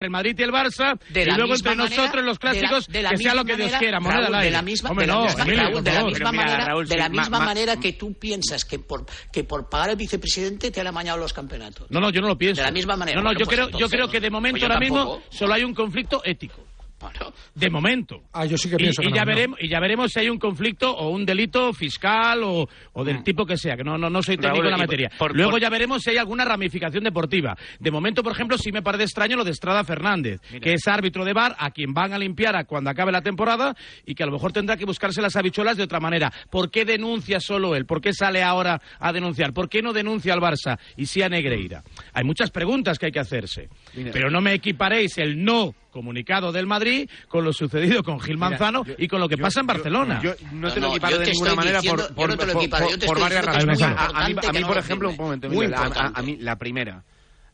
el Madrid y el Barça, De y luego entre manera- nosotros los clásicos, de la- de la que sea lo misma que Dios manera, quiera, moneda Raúl, al aire. de la misma, Hombre, de la no, misma- Emilio, Raúl, por de la misma mira, manera, Raúl, de la ma- misma ma- manera que tú piensas que por que por pagar el vicepresidente te han amañado los campeonatos. No, no, yo no lo pienso. De la misma manera. No, no, Bueno, yo, pues creo, yo creo que de momento pues yo ahora mismo solo hay un conflicto ético. Bueno, De momento. Ah, yo sí que Y, pienso y que ya no, no. veremos, y ya veremos si hay un conflicto o un delito fiscal o, o del tipo que sea, que no, no, no soy técnico Raúl, en la materia. por- Luego por- ya veremos si hay alguna ramificación deportiva. De momento, por ejemplo, sí me parece extraño lo de Estrada Fernández, que es árbitro de bar a quien van a limpiar a cuando acabe la temporada y que a lo mejor tendrá que buscarse las habichuelas de otra manera. ¿Por qué denuncia solo él? ¿Por qué sale ahora a denunciar? ¿Por qué no denuncia al Barça y sí a Negreira? Hay muchas preguntas que hay que hacerse. Pero no me equiparéis el no comunicado del Madrid con lo sucedido con Gil Manzano yo- y con lo que yo- pasa en Barcelona. Yo, no, No, te lo equiparo de ninguna manera por, varias razones. A, a mí, importante a mí, que no por lo ejemplo, un momento, a- a, importante. a mí la primera,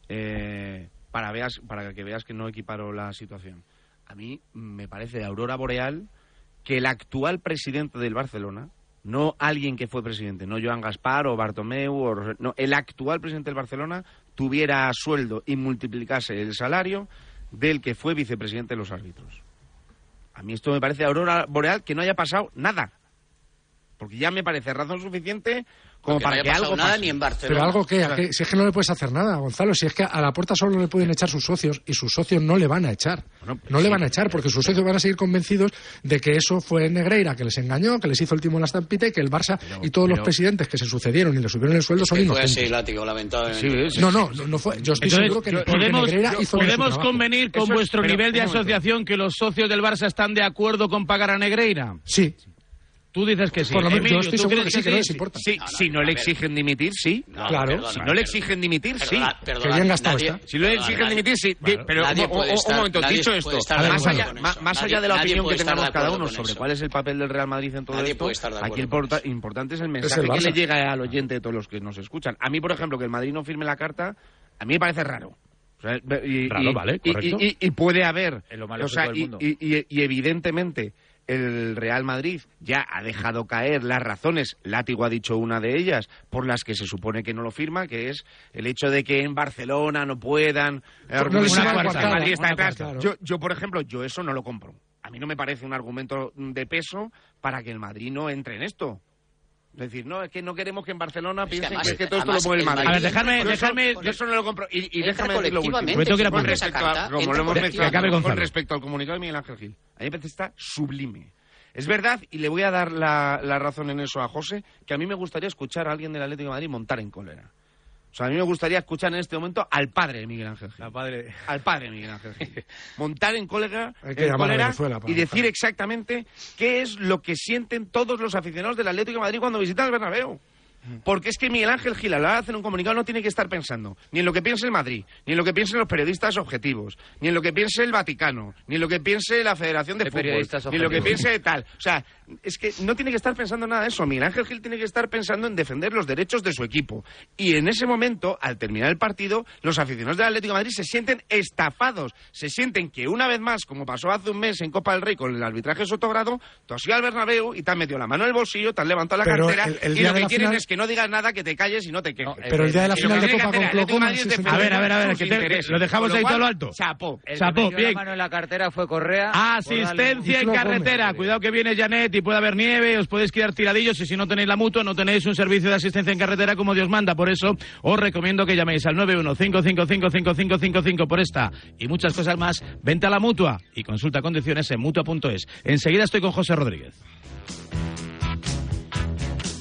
eh, para, veas, para que veas que no equiparo la situación. A mí me parece de aurora boreal que el actual presidente del Barcelona, no alguien que fue presidente, no Joan Gaspar o Bartomeu, o, no, el actual presidente del Barcelona tuviera sueldo y multiplicase el salario del que fue vicepresidente de los árbitros. A mí esto me parece aurora boreal que no haya pasado nada. Porque ya me parece razón suficiente como porque no para haya que pasado algo nada pase. ni en Barcelona. Pero algo que, ¿a qué? si es que no le puedes hacer nada, Gonzalo, si es que a la puerta solo le pueden echar sus socios y sus socios no le van a echar. Bueno, pues no le sí. van a echar porque sus socios van a seguir convencidos de que eso fue Negreira, que les engañó, que les hizo el timo en la estampita y que el Barça y todos los pero- presidentes que se sucedieron y le subieron el sueldo son Que fue así, inocentes. látigo, lamentablemente. Sí, sí. No, no, no, no fue. Yo estoy Entonces, seguro que, yo- que podemos, Negreira yo- hizo podemos convenir con Eso es- vuestro pero, nivel de asociación que los socios del Barça están de acuerdo con pagar a Negreira. Sí, Tú dices que sí. Por lo menos yo Emilio, estoy ¿tú seguro crees que sí, que no les importa. Sí, No, no, si no le exigen dimitir, sí. No, Claro. perdona, Si no le exigen dimitir, sí. Perdona, perdona, Que bien gastado nadie- está. Si no le exigen nadie- dimitir, sí. Pero nadie un, estar- momento, dicho esto, más allá, más de la opinión que tengamos cada uno sobre cuál es el papel del Real Madrid en todo esto, aquí el importante es el mensaje que le llega al oyente de todos los que nos escuchan. A mí, por ejemplo, que el Madrid no firme la carta, a mí me parece raro. O sea, y, Raro, y- vale, y- correcto. y- y puede haber, lo más o sea, del mundo. y- y- y evidentemente el Real Madrid ya ha dejado caer las razones, Látigo ha dicho una de ellas, por las que se supone que no lo firma, que es el hecho de que en Barcelona no puedan No Madrid está detrás. coartada. Yo, yo, por ejemplo, yo eso no lo compro. A mí no me parece un argumento de peso para que el Madrid no entre en esto. Es decir, no, es que no queremos que en Barcelona que piensen además- que, es que todo esto lo mueve el Madrid. A ver, dejarme, Yo eso- dejarme, yo eso no lo compro. Y, déjame decir lo último. Con respecto a, carta, como entra lo hemos colectivamente. mencionado, Que acabe con Gonzalo. respecto al comunicado de Miguel Ángel Gil. A mí me parece que está sublime. Es verdad, y le voy a dar la, la razón en eso a José, que a mí me gustaría escuchar a alguien del Atlético de Madrid montar en cólera. O sea, a mí me gustaría escuchar en este momento al padre de Miguel Ángel Gil. La padre. Al padre de Miguel Ángel Gil. Montar en cólera, Hay que en llamar a cólera Venezuela para y decir exactamente qué es lo que sienten todos los aficionados del Atlético de Madrid cuando visitan el Bernabéu. Porque es que Miguel Ángel Gil, a la hora de hacer un comunicado, no tiene que estar pensando ni en lo que piense el Madrid, ni en lo que piensen los periodistas objetivos, ni en lo que piense el Vaticano, ni en lo que piense la Federación de De Fútbol, ni en lo que piense de tal. O sea, es que no tiene que estar pensando en nada de eso. Miguel Ángel Gil tiene que estar pensando en defender los derechos de su equipo. Y en ese momento, al terminar el partido, los aficionados del Atlético de Madrid se sienten estafados. Se sienten que una vez más, como pasó hace un mes en Copa del Rey con el arbitraje sotogrado, tú has ido al Bernabéu y te has metido la mano en el bolsillo, te has levantado la Pero cartera el- el y lo de que quieren final- es que no digas nada, que te calles y no te quejes. Pero el día de la final que de que Copa con defender A ver, a ver, a ver, que te- lo dejamos ahí todo lo alto. Chapo. El Chapo, que bien. la mano en la cartera fue Correa. Asistencia en carretera. Cuidado que viene Janet y puede haber nieve, os podéis quedar tiradillos y si no tenéis la mutua no tenéis un servicio de asistencia en carretera como Dios manda. Por eso os recomiendo que llaméis al 915555555 por esta y muchas cosas más. Vente a la mutua y consulta condiciones en mutua.es. Enseguida estoy con José Rodríguez.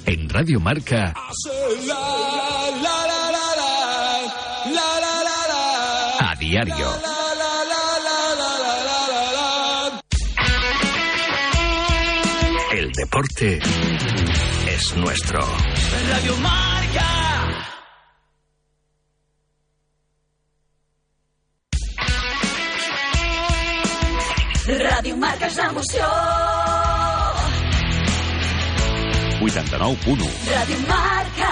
En Radio Marca. A diario. El deporte es nuestro. Radio Marca. Ràdio Marca és l'emoció. 89.1 Ràdio Marca.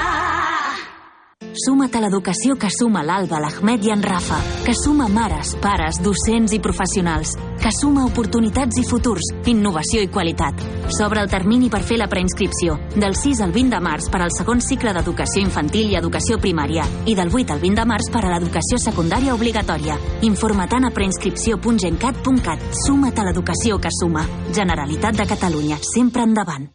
Suma't a l'educació que suma l'Alba, l'Ahmed i en Rafa, que suma mares, pares, docents i professionals, que suma oportunitats i futurs, innovació i qualitat. S'obre el termini per fer la preinscripció, del 6 al 20 de març per al segon cicle d'educació infantil i educació primària, i del 8 al 20 de març per a l'educació secundària obligatòria. Informa't a preinscripció.gencat.cat. Suma't a l'educació que suma. Generalitat de Catalunya, sempre endavant.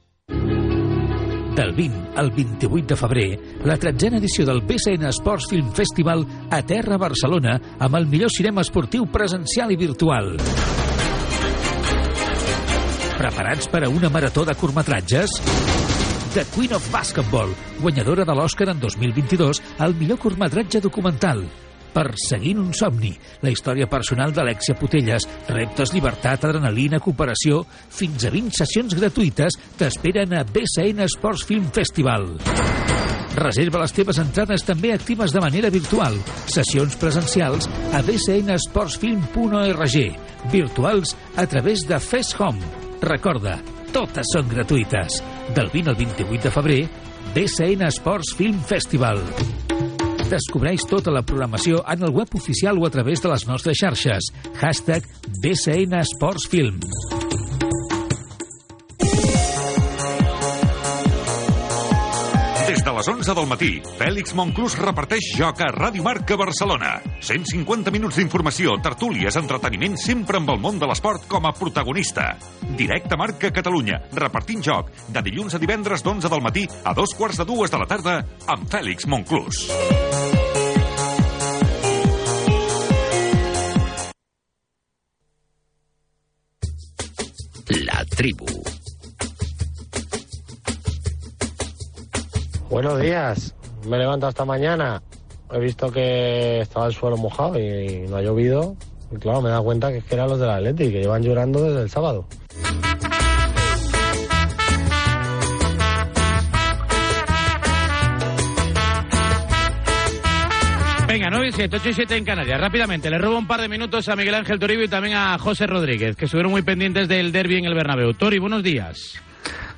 Del 20 al 28 de febrer, la tretzena edició del BCN Sports Film Festival a Terra Barcelona amb el millor cinema esportiu presencial i virtual. Preparats per a una marató de curtmetratges? The Queen of Basketball, guanyadora de l'Oscar en 2022 al millor curtmetratge documental. Perseguint un somni, la història personal d'Alexia Putelles, reptes, llibertat, adrenalina, cooperació, fins a 20 sessions gratuïtes t'esperen a BCN Sports Film Festival. Reserva les teves entrades també actives de manera virtual. Sessions presencials a bcnsportsfilm.org. Virtuals a través de Fest Home. Recorda, totes són gratuïtes. Del 20 al 28 de febrer, BCN Sports Film Festival. Descobreix tota la programació en el web oficial o a través de les nostres xarxes. Hashtag BCN Sports Film. Les 11 del matí, Fèlix Monclús reparteix joc a Ràdio Marca Barcelona. 150 minuts d'informació, tertúlies, entreteniment, sempre amb el món de l'esport com a protagonista. Directe Marca Catalunya, repartint joc, de dilluns a divendres d'11 del matí a dos quarts de dues de la tarda amb Fèlix Monclús. La tribu. Buenos días. Me he levantado esta mañana. He visto que estaba el suelo mojado y no ha llovido. Y claro, me he dado cuenta que es que eran los del Atleti, que llevan llorando desde el sábado. Venga, 9 y 7, 8 y 7 en Canarias. Rápidamente, le robo un par de minutos a Miguel Ángel Toribio y también a José Rodríguez, que estuvieron muy pendientes del derby en el Bernabéu. Tori, buenos días.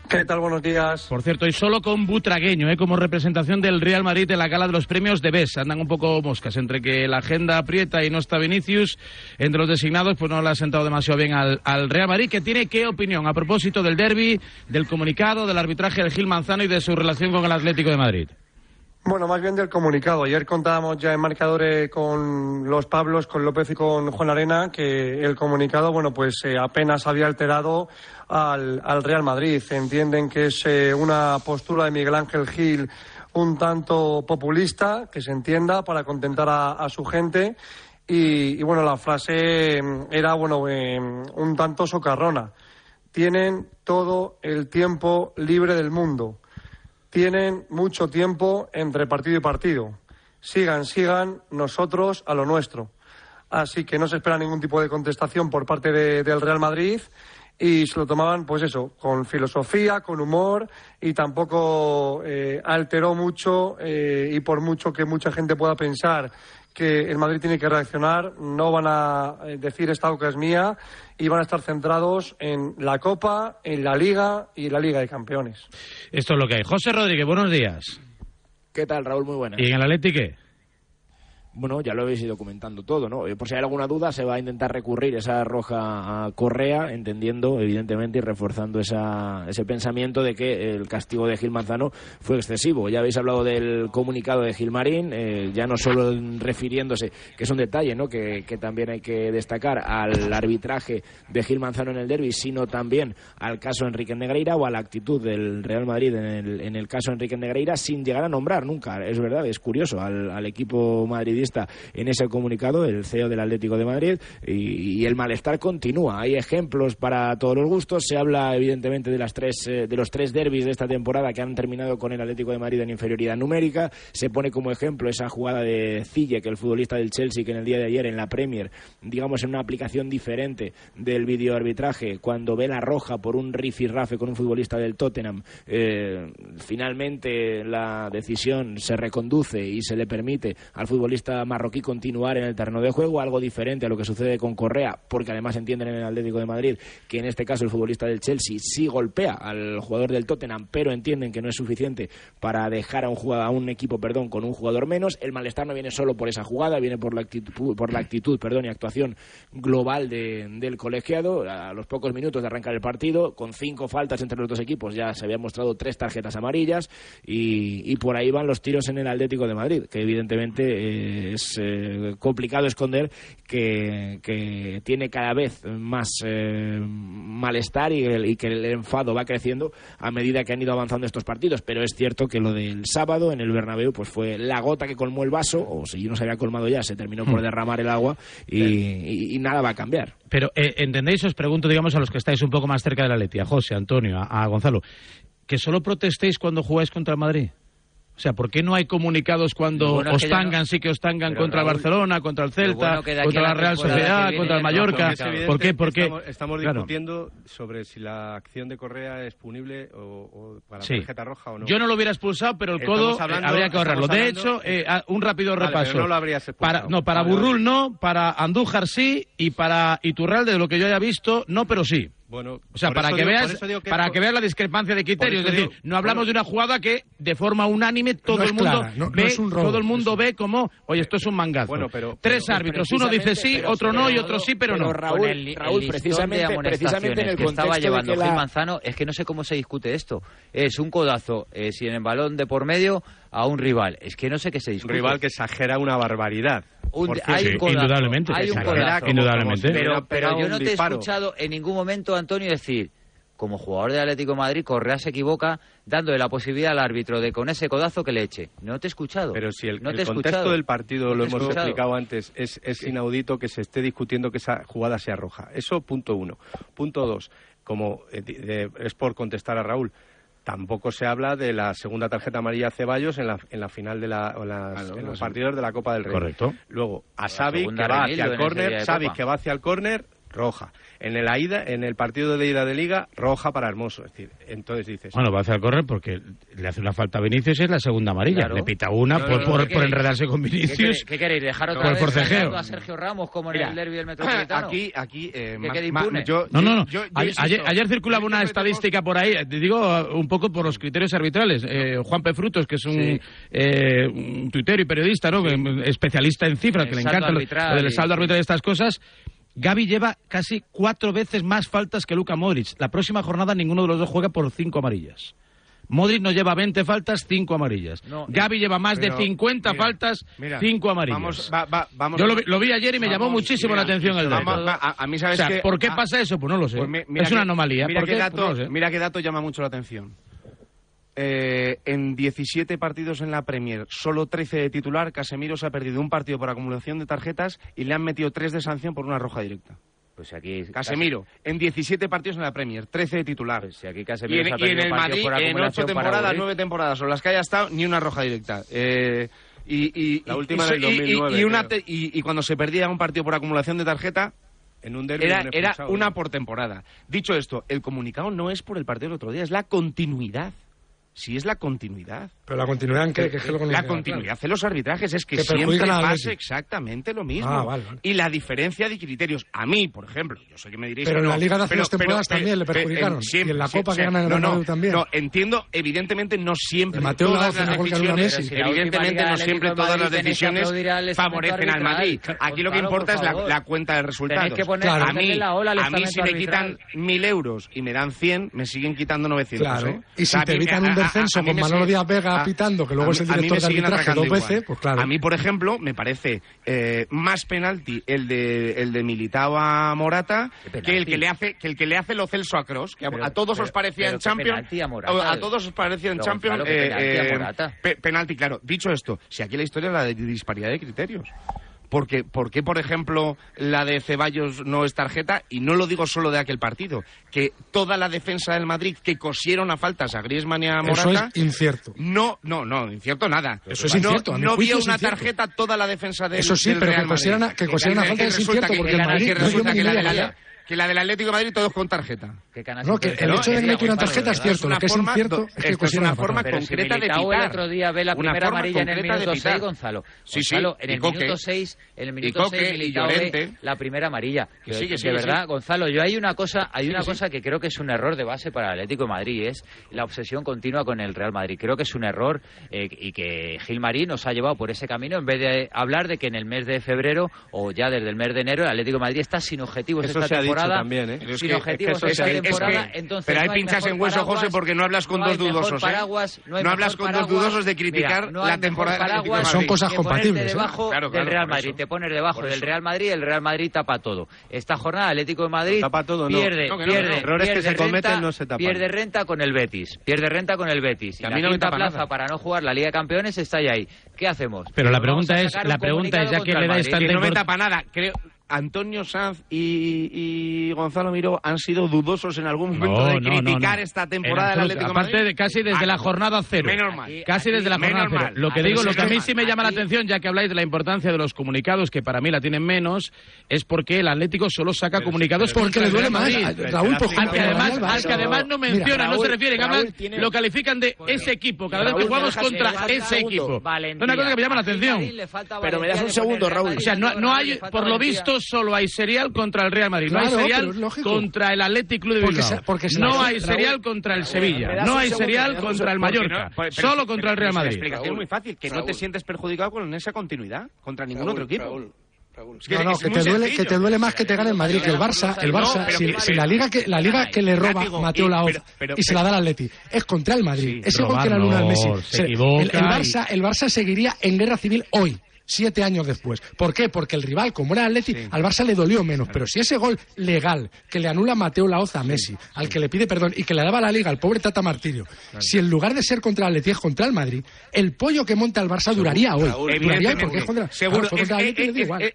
¿Qué tal? Buenos días. Por cierto, y solo con Butragueño, ¿eh? como representación del Real Madrid en la gala de los premios de BES. Andan un poco moscas entre que la agenda aprieta y no está Vinicius. Entre los designados, pues no le ha sentado demasiado bien al, al Real Madrid. que tiene qué opinión a propósito del derby, del comunicado, del arbitraje de Gil Manzano y de su relación con el Atlético de Madrid? Bueno, más bien del comunicado. Ayer contábamos ya en marcadores con los Pablos, con López y con Juan Arena, que el comunicado, bueno, pues eh, apenas había alterado al, al, Real Madrid. Entienden que es eh, una postura de Miguel Ángel Gil un tanto populista, que se entienda, para contentar a, su gente. Y, bueno, la frase era, bueno, eh, un tanto socarrona. Tienen todo el tiempo libre del mundo tienen mucho tiempo entre partido y partido. Sigan, sigan nosotros a lo nuestro. Así que no se espera ningún tipo de contestación por parte de, del Real Madrid y se lo tomaban, pues eso, con filosofía, con humor y tampoco eh, alteró mucho eh, y por mucho que mucha gente pueda pensar que el Madrid tiene que reaccionar, no van a eh, decir esta boca es mía y van a estar centrados en la Copa, en la Liga y en la Liga de Campeones. Esto es lo que hay. José Rodríguez, buenos días. ¿Qué tal, Raúl? Muy buenas. ¿Y en el Atlético qué? Bueno, ya lo habéis ido comentando todo, ¿no? Eh, por si hay alguna duda, se va a intentar recurrir esa roja a Correa, entendiendo, evidentemente, y reforzando esa, ese pensamiento de que el castigo de Gil Manzano fue excesivo. Ya habéis hablado del comunicado de Gilmarín, eh, ya no solo refiriéndose, que es un detalle, ¿no? Que, también hay que destacar al arbitraje de Gil Manzano en el derby, sino también al caso Enrique Negreira o a la actitud del Real Madrid en el, en el caso Enrique Negreira, sin llegar a nombrar nunca, es verdad, es curioso, al, al equipo madridista en ese comunicado, el CEO del Atlético de Madrid, y, el malestar continúa. Hay ejemplos para todos los gustos. Se habla, evidentemente, de, las tres, eh, de los tres derbis de esta temporada que han terminado con el Atlético de Madrid en inferioridad numérica. Se pone como ejemplo esa jugada de Cille, que el futbolista del Chelsea, que en el día de ayer en la Premier, digamos, en una aplicación diferente del videoarbitraje, cuando ve la roja por un rifirrafe con un futbolista del Tottenham, eh, finalmente la decisión se reconduce y se le permite al futbolista marroquí continuar en el terreno de juego, algo diferente a lo que sucede con Correa, porque además entienden en el Atlético de Madrid que en este caso el futbolista del Chelsea sí golpea al jugador del Tottenham, pero entienden que no es suficiente para dejar a un, jugador, a un equipo perdón, con un jugador menos. El malestar no viene solo por esa jugada, viene por la actitud, por la actitud perdón, y actuación global de- del colegiado. A los pocos minutos de arrancar el partido, con cinco faltas entre los dos equipos, ya se habían mostrado tres tarjetas amarillas y, y por ahí van los tiros en el Atlético de Madrid, que evidentemente eh, es eh, complicado esconder que, que tiene cada vez más eh, malestar y, que el enfado va creciendo a medida que han ido avanzando estos partidos. Pero es cierto que lo del sábado en el Bernabéu pues fue la gota que colmó el vaso, o si no se había colmado ya, se terminó por Hmm. derramar el agua y, y- y nada va a cambiar. Pero, eh, ¿entendéis? Os pregunto, digamos, a los que estáis un poco más cerca de la Leti, a José, a Antonio, a, a Gonzalo, que solo protestéis cuando jugáis contra el Madrid. O sea, ¿por qué no hay comunicados cuando Bueno, os tangan, no- sí que os tangan Pero, contra el Barcelona, contra el Celta, bueno contra la Real Sociedad, viene contra el Mallorca? ¿Por qué? Porque Estamos, estamos Claro. discutiendo sobre si la acción de Correa es punible o, o para Sí. tarjeta roja o no. Yo no lo hubiera expulsado, pero el codo eh, hablando- habría que ahorrarlo. De hecho, eh, un rápido Vale, repaso. pero no lo habrías expulsado. para, no, para vale. Burrul no, para Andújar sí y para Iturralde, de lo que yo haya visto, no, pero sí. Bueno, O sea, para que, digo- veas, que para esto- que veas la discrepancia de criterios. Es decir, digo- no hablamos de una jugada que de forma unánime todo No el mundo clara, no- no ve, un robo, todo el mundo ve como, oye, esto es un mangazo. Bueno, pero- Tres pero- árbitros, uno dice sí, otro no y otro sí, pero, pero no. Raúl, con el, Raúl, precisamente- de precisamente en el amonestaciones que estaba llevando que la- Gil Manzano, es que no sé cómo se discute esto. Es un codazo, eh, si en el balón de por medio, a un rival. Es que no sé qué se Un discute. rival que exagera una barbaridad. Un- hay un codazo, indudablemente. hay un codazo. Indudablemente. Pero, yo no te he escuchado en ningún momento, Antonio, decir, como jugador del Atlético de Madrid, Correa se equivoca dándole la posibilidad al árbitro de con ese codazo que le eche. No te he escuchado. Pero si el, no contexto escuchado. del partido No lo hemos escuchado. explicado antes, es, es inaudito que se esté discutiendo que esa jugada sea roja. Eso, punto uno. Punto dos, como eh, de- es por contestar a Raúl, tampoco se habla de la segunda tarjeta amarilla a Ceballos en la, en la final de la, o en las- Claro, en los sí. partidos de la Copa del Rey. Correcto. Luego, a Xavi, que va hacia el de Xavi, que va hacia el córner, roja. En el, ida, en el partido de ida de Liga, roja para Hermoso. Es decir, entonces dices... Bueno, va a hacer correr porque le hace una falta a Vinicius y es la segunda amarilla. Claro. Le pita una No, por, no, por- ¿qué por enredarse con ¿Qué Vinicius. ¿Qué queréis? ¿Dejar otra Por vez forcejeo. cargando a Sergio Ramos como en Mira, el derbi del Metropolitano? Aquí, aquí, eh, impune. yo- No, no, no. yo- yo ayer, insisto, ayer- ayer circulaba una estadística por ahí, te digo un poco por los criterios arbitrales. Eh, Juan P. Frutos, que es un, Sí. eh, un tuitero y periodista, ¿no? Que, mm, especialista en cifras, El que le encanta lo, arbitral lo del y- saldo arbitral y estas cosas. Gaby lleva casi cuatro veces más faltas que Luka Modric. La próxima jornada ninguno de los dos juega por cinco amarillas. Modric no lleva 20 faltas, 5 amarillas. No, Gaby lleva más pero, de 50 mira, faltas, mira, 5 amarillas. Vamos, va- va- vamos Yo lo, vi- lo vi ayer y me llamó muchísimo mira, la atención el dato. a, a mí, O ¿sabes sea, qué? ¿por qué Ah, pasa eso? Pues no lo sé. Pues mi- es una anomalía. Mira ¿Por qué, dato, Pues no sé. mira qué dato llama mucho la atención. Eh, en 17 partidos en la Premier, solo 13 de titular, Casemiro se ha perdido un partido por acumulación de tarjetas y le han metido 3 de sanción por una roja directa. Pues aquí... Casemiro, en 17 partidos en la Premier, 13 de titular. Pues si aquí Y Casemiro en, se ha y en el Madrid, por en acumulación 8 para temporadas, Madrid. 9 temporadas, o las que haya estado, ni una roja directa. Eh, y, y- La y- última y- del y- y- 2009, y una te- y- y cuando se perdía un partido por acumulación de tarjeta, En un derbi era, un era expulsado, una ¿no? por temporada. Dicho esto, el comunicado no es por el partido del otro día, es la continuidad. Si es la continuidad. Pero la continuidad en qué, que es que no La continuidad de los arbitrajes es que, Que siempre pasa exactamente lo mismo. Ah, vale, vale. Y la diferencia de criterios. A mí, por ejemplo, yo sé que me diréis Pero que en no, la Liga de hace pero- dos temporadas pero- también le perjudicaron. siempre- Y en la Copa que siempre- gana el no, no, también. No, entiendo, evidentemente no siempre Mateo todas en las que decisiones, evidentemente no siempre todas las que decisiones favorecen al Madrid. arbitral. Aquí lo que importa por es la, cuenta de resultados. Que a mí, si me quitan mil euros y me dan 100, me siguen quitando 900. Claro. ¿eh? Y si te evitan a- un a- a descenso con Manolo Díaz Vega a- pitando, que luego a es el director de arbitraje dos veces, igual. pues claro. A mí, por ejemplo, me parece eh, más penalti el de el de Militao a Morata ¿Qué que el que le hace que el que le hace lo Celso a Cross, que a- Pero- a todos pero- os parecía en Champions. a Morata. a todos os parecía en Champions eh, eh, penalti, claro. Dicho esto, si aquí la historia es la de disparidad de criterios. Porque, ¿Por qué, por ejemplo, la de Ceballos no es tarjeta? Y no lo digo solo de aquel partido, que toda la defensa del Madrid que cosieron a faltas a Griezmann y a Morata... Eso es incierto. No, no, no, incierto nada. Eso es no, incierto. No vio una tarjeta toda la defensa del Eso sí, pero que cosieran a, que, que, faltas es incierto, porque el Madrid... Que que la del Atlético de Madrid todos con tarjeta que Canas no, que el hecho de que le una tarjeta es cierto, lo que es incierto es que es una forma concreta de pitar. el otro día ve la primera amarilla en el minuto 6, Gonzalo. Sí, sí, en el minuto 6, en el minuto 6 Militao la primera amarilla. De verdad, Gonzalo, yo hay una cosa, hay una cosa que creo que es un error de base para el Atlético de Madrid, es la obsesión continua con el Real Madrid. Creo que es un error eh, y que Gilmarí nos ha llevado por ese camino en vez de hablar de que en el mes de febrero o ya desde el mes de enero el Atlético de Madrid está sin objetivos esta temporada. También, sin objetivos es esta pero hay no pinchas en hueso, José, porque no hablas con dos dudosos. ¿eh? No, hablas con dos dudosos de criticar la temporada paraguas, Son cosas compatibles. ¿eh? Debajo del Real Madrid, te pones debajo del Real Madrid, el Real Madrid tapa todo. Esta jornada Atlético de Madrid tapa todo, pierde, pierde, errores que se cometen no se tapan. Pierde renta con el Betis, pierde renta con el Betis. la quinta plaza para no jugar la Liga de Campeones está ya ahí. ¿Qué hacemos? Pero la pregunta es, la pregunta es ya que le dais tanta no me tapa nada, Antonio Sanz y, y, Gonzalo Miró han sido dudosos en algún momento no, de criticar no, esta temporada del Atlético aparte Madrid. de casi desde aquí, la ah, jornada cero. Menos mal. Casi desde la jornada cero. Lo que digo, lo que a mí sí me llama aquí. la atención, ya que habláis de la importancia de los comunicados, que para mí la tienen menos, es porque el Atlético solo saca pero, comunicados pero, porque le duele más. Raúl, al que además, al que además no menciona, no se refieren, hablan, lo califican de ese equipo. Cada vez que jugamos contra ese equipo. Es una cosa que me llama la atención. Pero me das un segundo, Raúl. O sea, no hay, por lo visto, solo hay serial contra el Real Madrid. No hay serial contra el Athletic Club de Bilbao. Porque no hay serial contra el Sevilla. No hay serial contra el Mallorca. Solo contra el Real Madrid. La explicación es muy fácil, que no te sientes perjudicado con esa continuidad contra ningún otro equipo. Que, no, no, que, te duele, que, te duele, más que te gane el Madrid que el Barça. El Barça, si, la liga que, la liga que le roba Mateo Laoz y se la da al Atleti, es contra el Madrid. Sí, es igual que la luna al Messi. El, Barça, el Barça seguiría en guerra civil hoy siete años después. ¿Por qué? Porque el rival, como era Atleti, sí. al Barça le dolió menos. Pero si ese gol legal que le anula Mateo Laoza a Messi, al que le pide perdón y que le daba la liga al pobre Tata Martirio, si en lugar de ser contra el es contra el Madrid, el pollo que monta el Barça duraría hoy.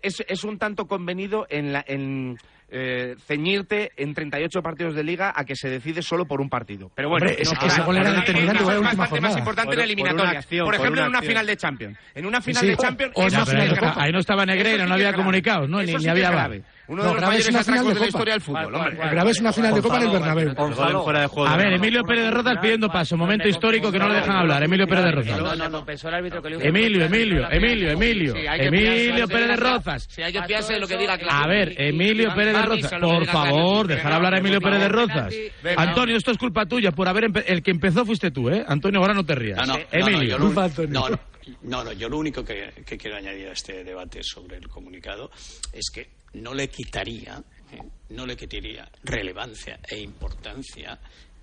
Es es, un tanto convenido en la. En eh, ceñirte en 38 partidos de liga a que se decide solo por un partido. Pero bueno, Hombre, no, es que ese gol era determinante. Es más, más importante por, en eliminatorias. Por, acción, por ejemplo, por una en una final de Champions. En una final sí, de Champions. O, o no, pero, ahí no estaba Negreiro, sí no había grave. comunicados, ¿no? Ni, había grave. Uno no, de los una atracos de, la historia del fútbol. Hombre. Una final de Copa en el Bernabéu. A ver, Emilio Pérez de Rozas pidiendo paso. Momento histórico que no le dejan hablar. Emilio Pérez de Rozas. No, no, no, pensó el árbitro que le Emilio, Emilio, Emilio, Emilio. Emilio Pérez de Rozas. Si hay que lo que diga A ver, Emilio Pérez de Rozas. Por favor, dejar hablar a Emilio Pérez de Rozas. Antonio, esto es culpa tuya por haber. El que empezó fuiste tú, ¿eh? Antonio, ahora no te rías. Emilio. Culpa Antonio. No, no, yo lo único que, quiero añadir a este debate sobre el comunicado es que no le quitaría, ¿eh? no le quitaría relevancia e importancia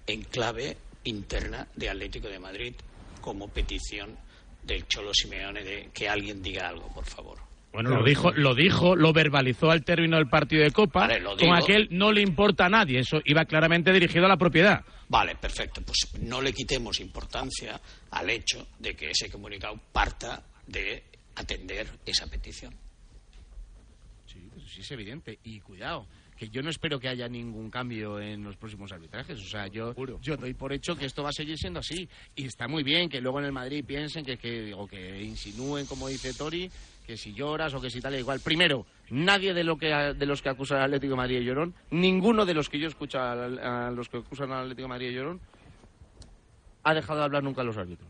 en clave interna de Atlético de Madrid como petición del Cholo Simeone de que alguien diga algo, por favor. Bueno, lo dijo, lo dijo, lo verbalizó al término del partido de Copa, vale, con aquel no le importa a nadie. Eso iba claramente dirigido a la propiedad. Vale, perfecto. Pues no le quitemos importancia al hecho de que ese comunicado parta de atender esa petición. Sí, pues sí es evidente. Y cuidado, que yo no espero que haya ningún cambio en los próximos arbitrajes. O sea, yo, yo doy por hecho que esto va a seguir siendo así. Y está muy bien que luego en el Madrid piensen que, que, o que insinúen, como dice Tori, que si lloras o que si tal igual. Primero, nadie de, lo que, de los que acusan al Atlético de Madrid y Llorón, ninguno de los que yo escucho a, a los que acusan al Atlético de Madrid y Llorón, ha dejado de hablar nunca a los árbitros.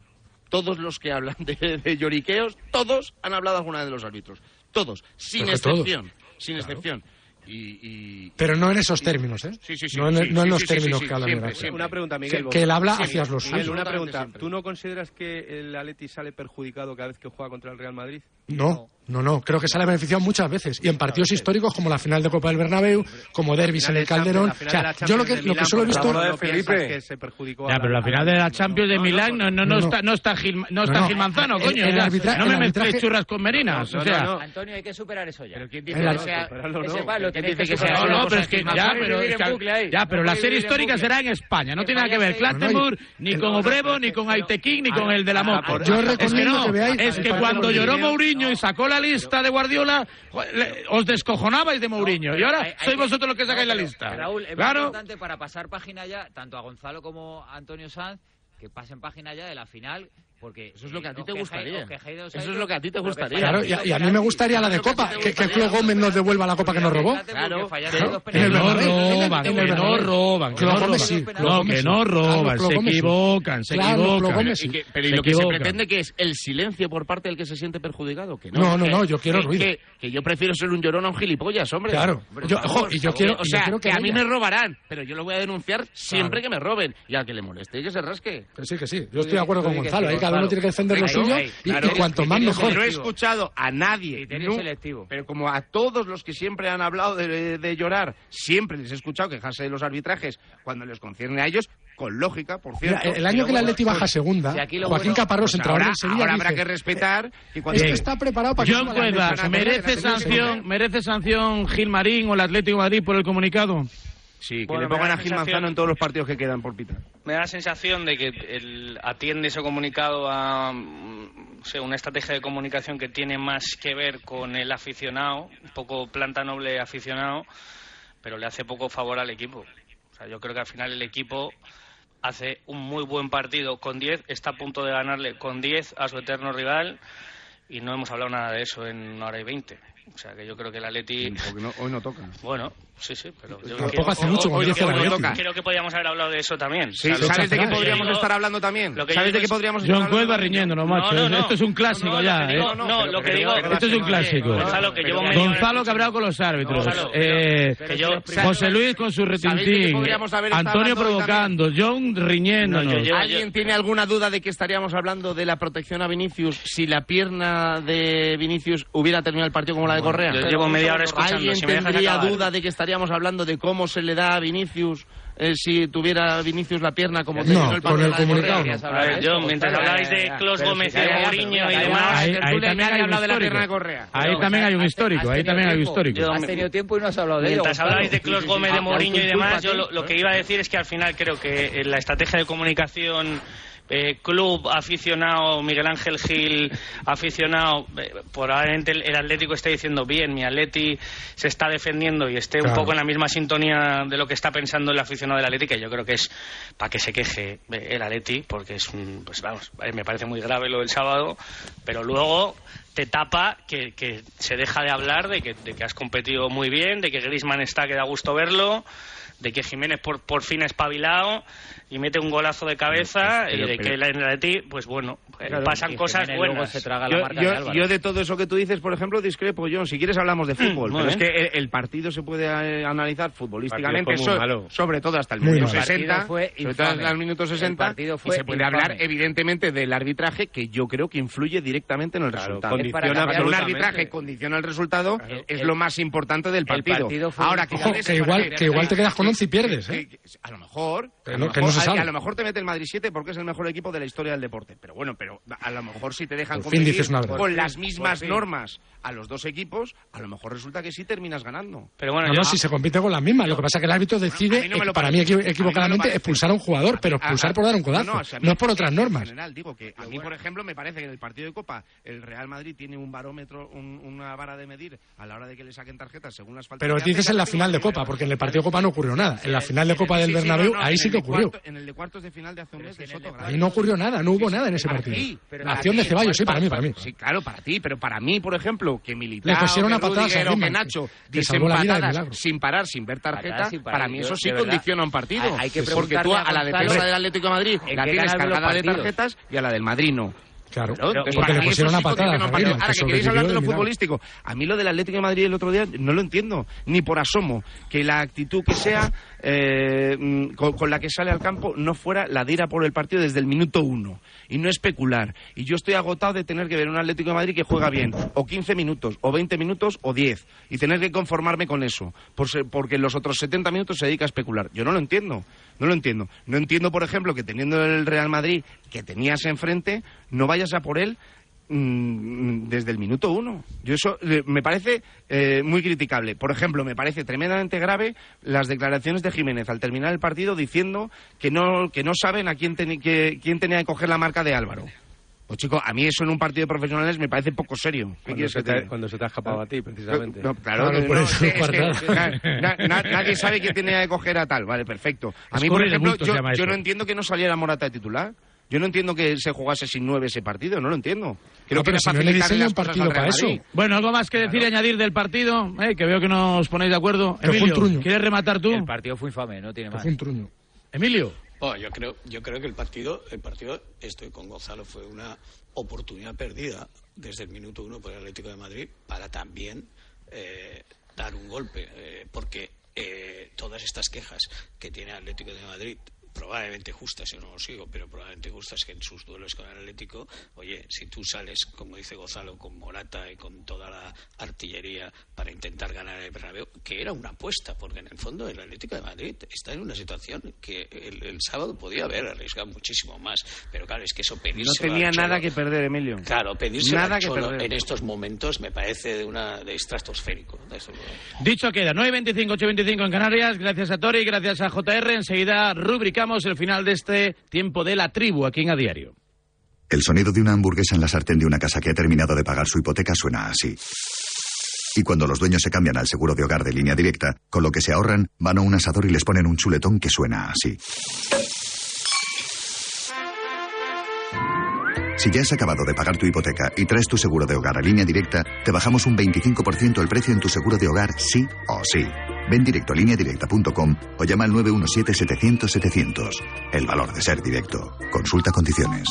Todos los que hablan de, lloriqueos, todos han hablado alguna vez de los árbitros. Todos, sin excepción. Sin excepción. Y, y, pero no en esos términos, ¿eh? Sí, sí, sí, no en, no en los términos que habla siempre, siempre. Una pregunta, Miguel. Que, que él habla hacia los suyos. Una pregunta. ¿Tú no consideras que eh, el Atleti sale perjudicado cada vez que juega contra el Real Madrid? no. no. No, no, creo que se le ha beneficiado muchas veces. Y en partidos históricos como la final de Copa del Bernabéu, como derbis en el Calderón. O sea, yo lo que, lo que solo he visto. La de Felipe. Que se perjudicó ya, pero la final de la Champions de Milán no, no, no, está, no está Gil, no está Gil Manzano, coño. No me mezcles churras con merinas. o sea, Antonio, hay que superar eso ya. Pero quién dice que sea. Ese palo, dice que sea. No, no, pero es que ya, pero. La serie histórica será en España. No tiene nada que ver Clattenburg, ni con Obrevo, ni con Aitequín, ni con el de la Moto. Es que es que cuando lloró Mourinho y sacó la lista de Guardiola, os descojonabais de Mourinho. Y ahora sois vosotros los que sacáis la lista. Raúl, es claro. importante para pasar página ya, tanto a Gonzalo como a Antonio Sanz, que pasen página ya de la final porque, eso es lo que a ti te gustaría. Eso es lo que a ti te gustaría. Claro, y a, mí me gustaría la de Copa, que, que Gómez nos devuelva la Copa que nos robó. Claro, que no roban, que no roban. Que no sí. No, que no roban, se equivocan, se equivocan. Pero y lo que se pretende que es el silencio por parte del que se siente perjudicado, que no. No, no, yo quiero ruido. Que yo prefiero ser un llorón a un gilipollas, hombre. Claro. Yo, y yo quiero, o sea, que, a mí me robarán, pero yo lo voy a denunciar siempre que me roben. Y al que le moleste, que se rasque. Sí, que sí. Yo estoy de acuerdo con Gonzalo. Hay cada uno tiene que defender lo suyo y, cuanto más mejor. No he escuchado a nadie, no, selectivo. pero como a todos los que siempre han hablado de, de llorar, siempre les he escuchado quejarse de los arbitrajes cuando les concierne a ellos, con lógica, por cierto. Mira, el año que el Atleti baja segunda, si Joaquín bueno, Caparrós, pues ahora, en Sevilla, ahora dice, habrá que respetar. Eh, que cuando está preparado para John que Cuevas, ¿merece sanción, ¿merece sanción Gil Marín o el Atlético de Madrid por el comunicado? Sí, que le pongan a Gil. Manzano en todos los partidos que quedan por pitar. Me da la sensación de que el, atiende ese comunicado a mm, una estrategia de comunicación que tiene más que ver con el aficionado, un poco planta noble aficionado, pero le hace poco favor al equipo. O sea, yo creo que al final el equipo hace un muy buen partido con 10, está a punto de ganarle con 10 a su eterno rival y no hemos hablado nada de eso en una hora y veinte. O sea, que yo creo que el Atleti... Porque hoy no toca. Bueno, Sí, sí, pero yo tampoco hace mucho, hoy, creo, creo, que podríamos haber hablado de eso también. Sí, ¿Sabes, ¿sabes de qué podríamos digo, estar hablando también? Lo que ¿Sabes de qué podríamos John estar hablando? John riñéndonos, macho. No, no, esto es un clásico no, ya. Digo, ¿eh? No, lo que ¿eh? digo. Esto es un clásico. Gonzalo, que con los árbitros. Eh, José Luis con su retintín. Antonio provocando. John riñéndonos. ¿Alguien tiene alguna duda de que estaríamos hablando de la protección a Vinicius si la pierna de Vinicius hubiera terminado el partido como la de Correa? Yo llevo media hora escuchando. ¿Alguien tendría duda de que estaríamos estaríamos hablando de cómo se le da a Vinicius eh, si tuviera Vinicius la pierna como no, el. Con el comunicado. No. A ver, yo, mientras pues, habláis de eh, Clos Gómez y de Mourinho y demás, ahí, ahí también hay un histórico. Ahí también hay un histórico. Ahí también hay un histórico. Has tenido tiempo y no has hablado de ello. Mientras habláis de Clos Gómez, de Mourinho y demás, yo lo que iba a decir es que al final creo que eh, la estrategia de comunicación eh, club aficionado, Miguel Ángel Gil aficionado, eh, probablemente el, el, Atlético esté diciendo bien, mi Atleti se está defendiendo y esté un poco en la misma sintonía de lo que está pensando el aficionado del Atleti, que yo creo que es para que se queje eh, el Atleti, porque es un, pues vamos, eh, me parece muy grave lo del sábado, pero luego te tapa que, que se deja de hablar de que, de que has competido muy bien, de que Grisman está que da gusto verlo de que Jiménez por, por fin ha espabilado, y mete un golazo de cabeza pero, pero, y de que en la de ti, pues bueno, eh, claro, pasan cosas buenas. Se traga la yo, marca yo, de yo, de todo eso que tú dices, por ejemplo, discrepo, John. Si quieres hablamos de fútbol, mm, pero es que el, el, partido se puede eh, analizar futbolísticamente, so, sobre todo hasta el minuto 60, sobre todo hasta el minuto 60, el fue y se puede infame. hablar evidentemente del arbitraje que yo creo que influye directamente en el claro, resultado. Condiciona para un arbitraje condiciona el resultado claro, es el, lo más importante del partido. partido Ahora que, igual, que igual te quedas con 11 y pierdes. ¿eh? A lo mejor a lo mejor te mete el Madrid 7 porque es el mejor equipo de la historia del deporte. Pero bueno, pero a lo mejor si te dejan por con las mismas normas a los dos equipos, a lo mejor resulta que sí terminas ganando. Pero bueno, no, no si se compite con las mismas. Lo que pasa es que el árbitro decide, bueno, no eh, para mí equivocadamente, expulsar a un jugador, pero expulsar por dar un codazo. No, no es por otras normas. En general, digo que a mí, por ejemplo, me parece que en el partido de Copa el Real Madrid tiene un barómetro, un, una vara de medir a la hora de que le saquen tarjetas según las faltas. Pero dices en la final de Copa, porque en el partido de Copa no ocurrió nada. En la final de Copa del Bernabéu, ahí sí que ocurrió en el de cuartos de final de hace un mes de Soto Grande. Y no ocurrió nada, no hubo nada en ese partido. Acción de Ceballos, sí, para mí, para mí. Sí, claro, para ti, pero para mí, por ejemplo, que Militao, Le pusieron que, patadas Rudiger, Nacho sin parar, sin ver tarjeta, para mí eso sí condiciona un partido. Hay que Porque tú a la defensa del Atlético de Madrid la tienes cargada de tarjetas y a la del Madrid no. Claro, porque le pusieron una patada. Que no, ahora que, queréis hablar de lo futbolístico, a mí lo del Atlético de Madrid el otro día no lo entiendo, ni por asomo, que la actitud que sea eh, mm, con, la que sale al campo no fuera la de ir a por el partido desde el minuto uno y no especular. Y yo estoy agotado de tener que ver un Atlético de Madrid que juega bien, o 15 minutos, o 20 minutos, o 10, y tener que conformarme con eso, por ser, porque los otros 70 minutos se dedica a especular. Yo no lo entiendo, no lo entiendo. No entiendo, por ejemplo, que teniendo el Real Madrid que tenías enfrente, no vayas a por él mm, desde el minuto uno. Yo eso eh, me parece eh, muy criticable. Por ejemplo, me parece tremendamente grave las declaraciones de Jiménez al terminar el partido diciendo que no, que no saben a quién, ten, que, quién tenía que coger la marca de Álvaro. Pues chico, a mí eso en un partido de profesionales me parece poco serio. Cuando, se te, ha escapado a ti, precisamente. Claro, nadie sabe quién tenía que coger a tal. Vale, perfecto. A mí, por ejemplo, yo no entiendo que no saliera Morata de titular. Yo no entiendo que se jugase sin nueve ese partido, no lo entiendo. Creo No, pero que si no le un partido para eso. Bueno, algo más que decir y añadir del partido, eh, que veo que no os ponéis de acuerdo. Que fue un Emilio, truño. ¿quieres rematar tú? El partido fue infame, no tiene más. Fue un truño. Emilio. Bueno, yo creo, yo creo que el partido, el partido, estoy con Gonzalo, fue una oportunidad perdida desde el minuto uno por el Atlético de Madrid para también eh, dar un golpe, eh, porque eh, todas estas quejas que tiene el Atlético de Madrid probablemente justas, yo no lo sigo, pero probablemente justas que en sus duelos con el Atlético, oye, si tú sales, como dice Gonzalo, con Morata y con toda la artillería para intentar ganar el Bernabéu, que era una apuesta, porque en el fondo el Atlético de Madrid está en una situación que el, el sábado podía haber arriesgado muchísimo más, pero claro, es que eso No pedirse tenía nada que perder, Emilio. Claro, pedirse Nada al que Cholo perder. en estos momentos me parece de una de estratosférico. de eso. Dicho queda, 9.25, 8.25 en Canarias. Gracias a Tori, gracias a JR. Enseguida el final de este tiempo de la tribu aquí en A Diario. El sonido de una hamburguesa en la sartén de una casa que ha terminado de pagar su hipoteca suena así. Y cuando los dueños se cambian al seguro de hogar de línea directa, con lo que se ahorran, van a un asador y les ponen un chuletón que suena así. Si ya has acabado de pagar tu hipoteca y traes tu seguro de hogar a línea directa, te bajamos un 25% el precio en tu seguro de hogar sí o sí. Ven directo a lineadirecta.com o llama al 917-700-700. El valor de ser directo. Consulta condiciones.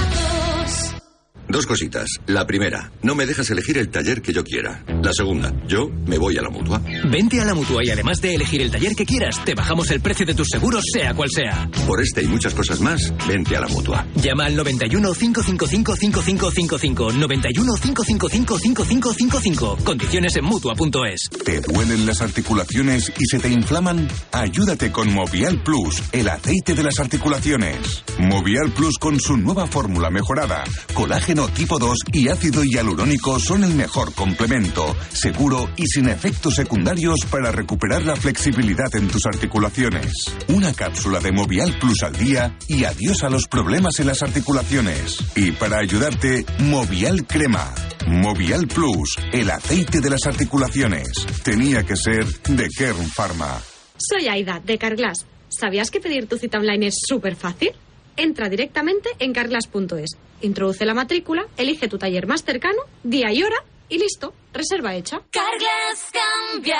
Dos cositas. La primera, no me dejas elegir el taller que yo quiera. La segunda, yo me voy a la mutua. Vente a la mutua y además de elegir el taller que quieras, te bajamos el precio de tus seguros, sea cual sea. Por este y muchas cosas más, vente a la mutua. Llama al 91 555 5555. 91 555 5555. Condiciones en mutua.es. ¿Te duelen las articulaciones y se te inflaman? Ayúdate con Movial Plus, el aceite de las articulaciones. Movial Plus con su nueva fórmula mejorada, colágeno tipo 2 y ácido hialurónico son el mejor complemento, seguro y sin efectos secundarios para recuperar la flexibilidad en tus articulaciones. Una cápsula de Movial Plus al día y adiós a los problemas en las articulaciones. Y para ayudarte, Movial Crema. Movial Plus, el aceite de las articulaciones. Tenía que ser de Kern Pharma. Soy Aida, de Carglass. ¿Sabías que pedir tu cita online es súper fácil? Entra directamente en carglass.es, introduce la matrícula, elige tu taller más cercano, día y hora y listo, reserva hecha. Carglass cambia,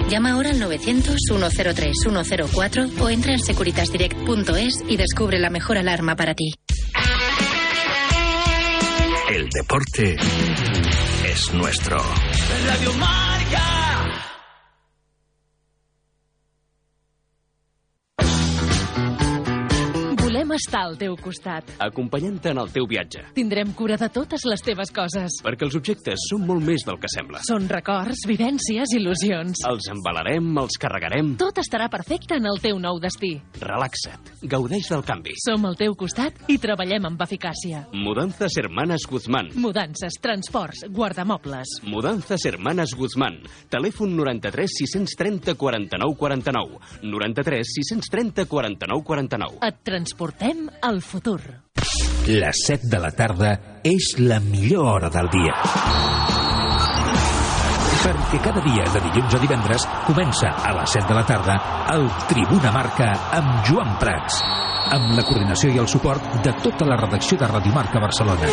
Llama ahora al 900-103-104 o entra en securitasdirect.es y descubre la mejor alarma para ti. El deporte es nuestro. Radio Marca. Estar al teu costat. acompanyant-te en el teu viatge. Tindrem cura de totes les teves coses. Perquè els objectes són molt més del que sembla. Són records, vivències, il·lusions. Els embalarem, els carregarem. Tot estarà perfecte en el teu nou destí. Relaxa't, gaudeix del canvi. Som al teu costat i treballem amb eficàcia. Mudanzas Hermanas Guzmán. Mudances, transports, guardamobles. Mudanzas Hermanas Guzmán. Telèfon 93 630 49 49. 93 630 49 49. Et transportem al futur. Les 7 de la tarda és la millor hora del dia. Perquè cada dia de dilluns a divendres comença a les 7 de la tarda el Tribuna Marca amb Joan Prats, amb la coordinació i el suport de tota la redacció de Radio Marca Barcelona.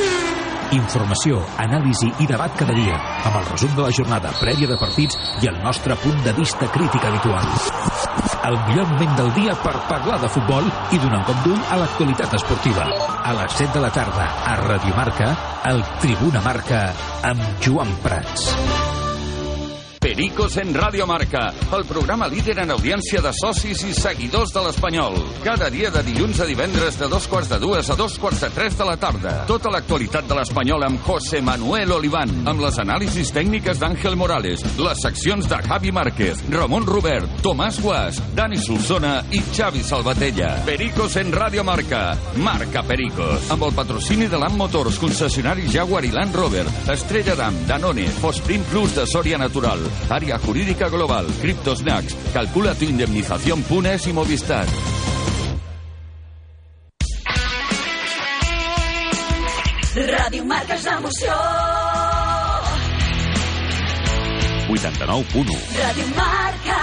Informació, anàlisi i debat cada dia, amb el resum de la jornada prèvia de partits i el nostre punt de vista crític habitual. El millor moment del dia per parlar de futbol i donar un cop d'ull a l'actualitat esportiva. A les 7 de la tarda, a Radio Marca, el Tribuna Marca amb Joan Prats. Pericos en Radio Marca, el programa líder en audiència de socis i seguidors de l'Espanyol. Cada dia de dilluns a divendres de dos quarts de dues a dos quarts de tres de la tarda. Tota l'actualitat de l'Espanyol amb José Manuel Olivan, amb les anàlisis tècniques d'Àngel Morales, les seccions de Javi Márquez, Ramon Robert, Tomàs Guas, Dani Solsona i Xavi Salvatella. Pericos en Radio Marca. Marca Pericos. Amb el patrocini de l'Am Motors, concessionari Jaguar i Land Rover, Estrella d'Am, Danone, Fosprin Plus de Soria Natural, Àrea Jurídica Global, Criptosnacks, Calcula tu indemnización Punes y Movistar. Ràdio Marca és l'emoció. 89.1 Ràdio Marca.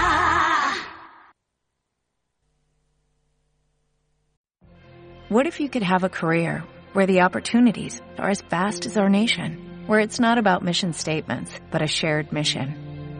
What if you could have a career where the opportunities are as vast as our nation, where it's not about mission statements, but a shared mission?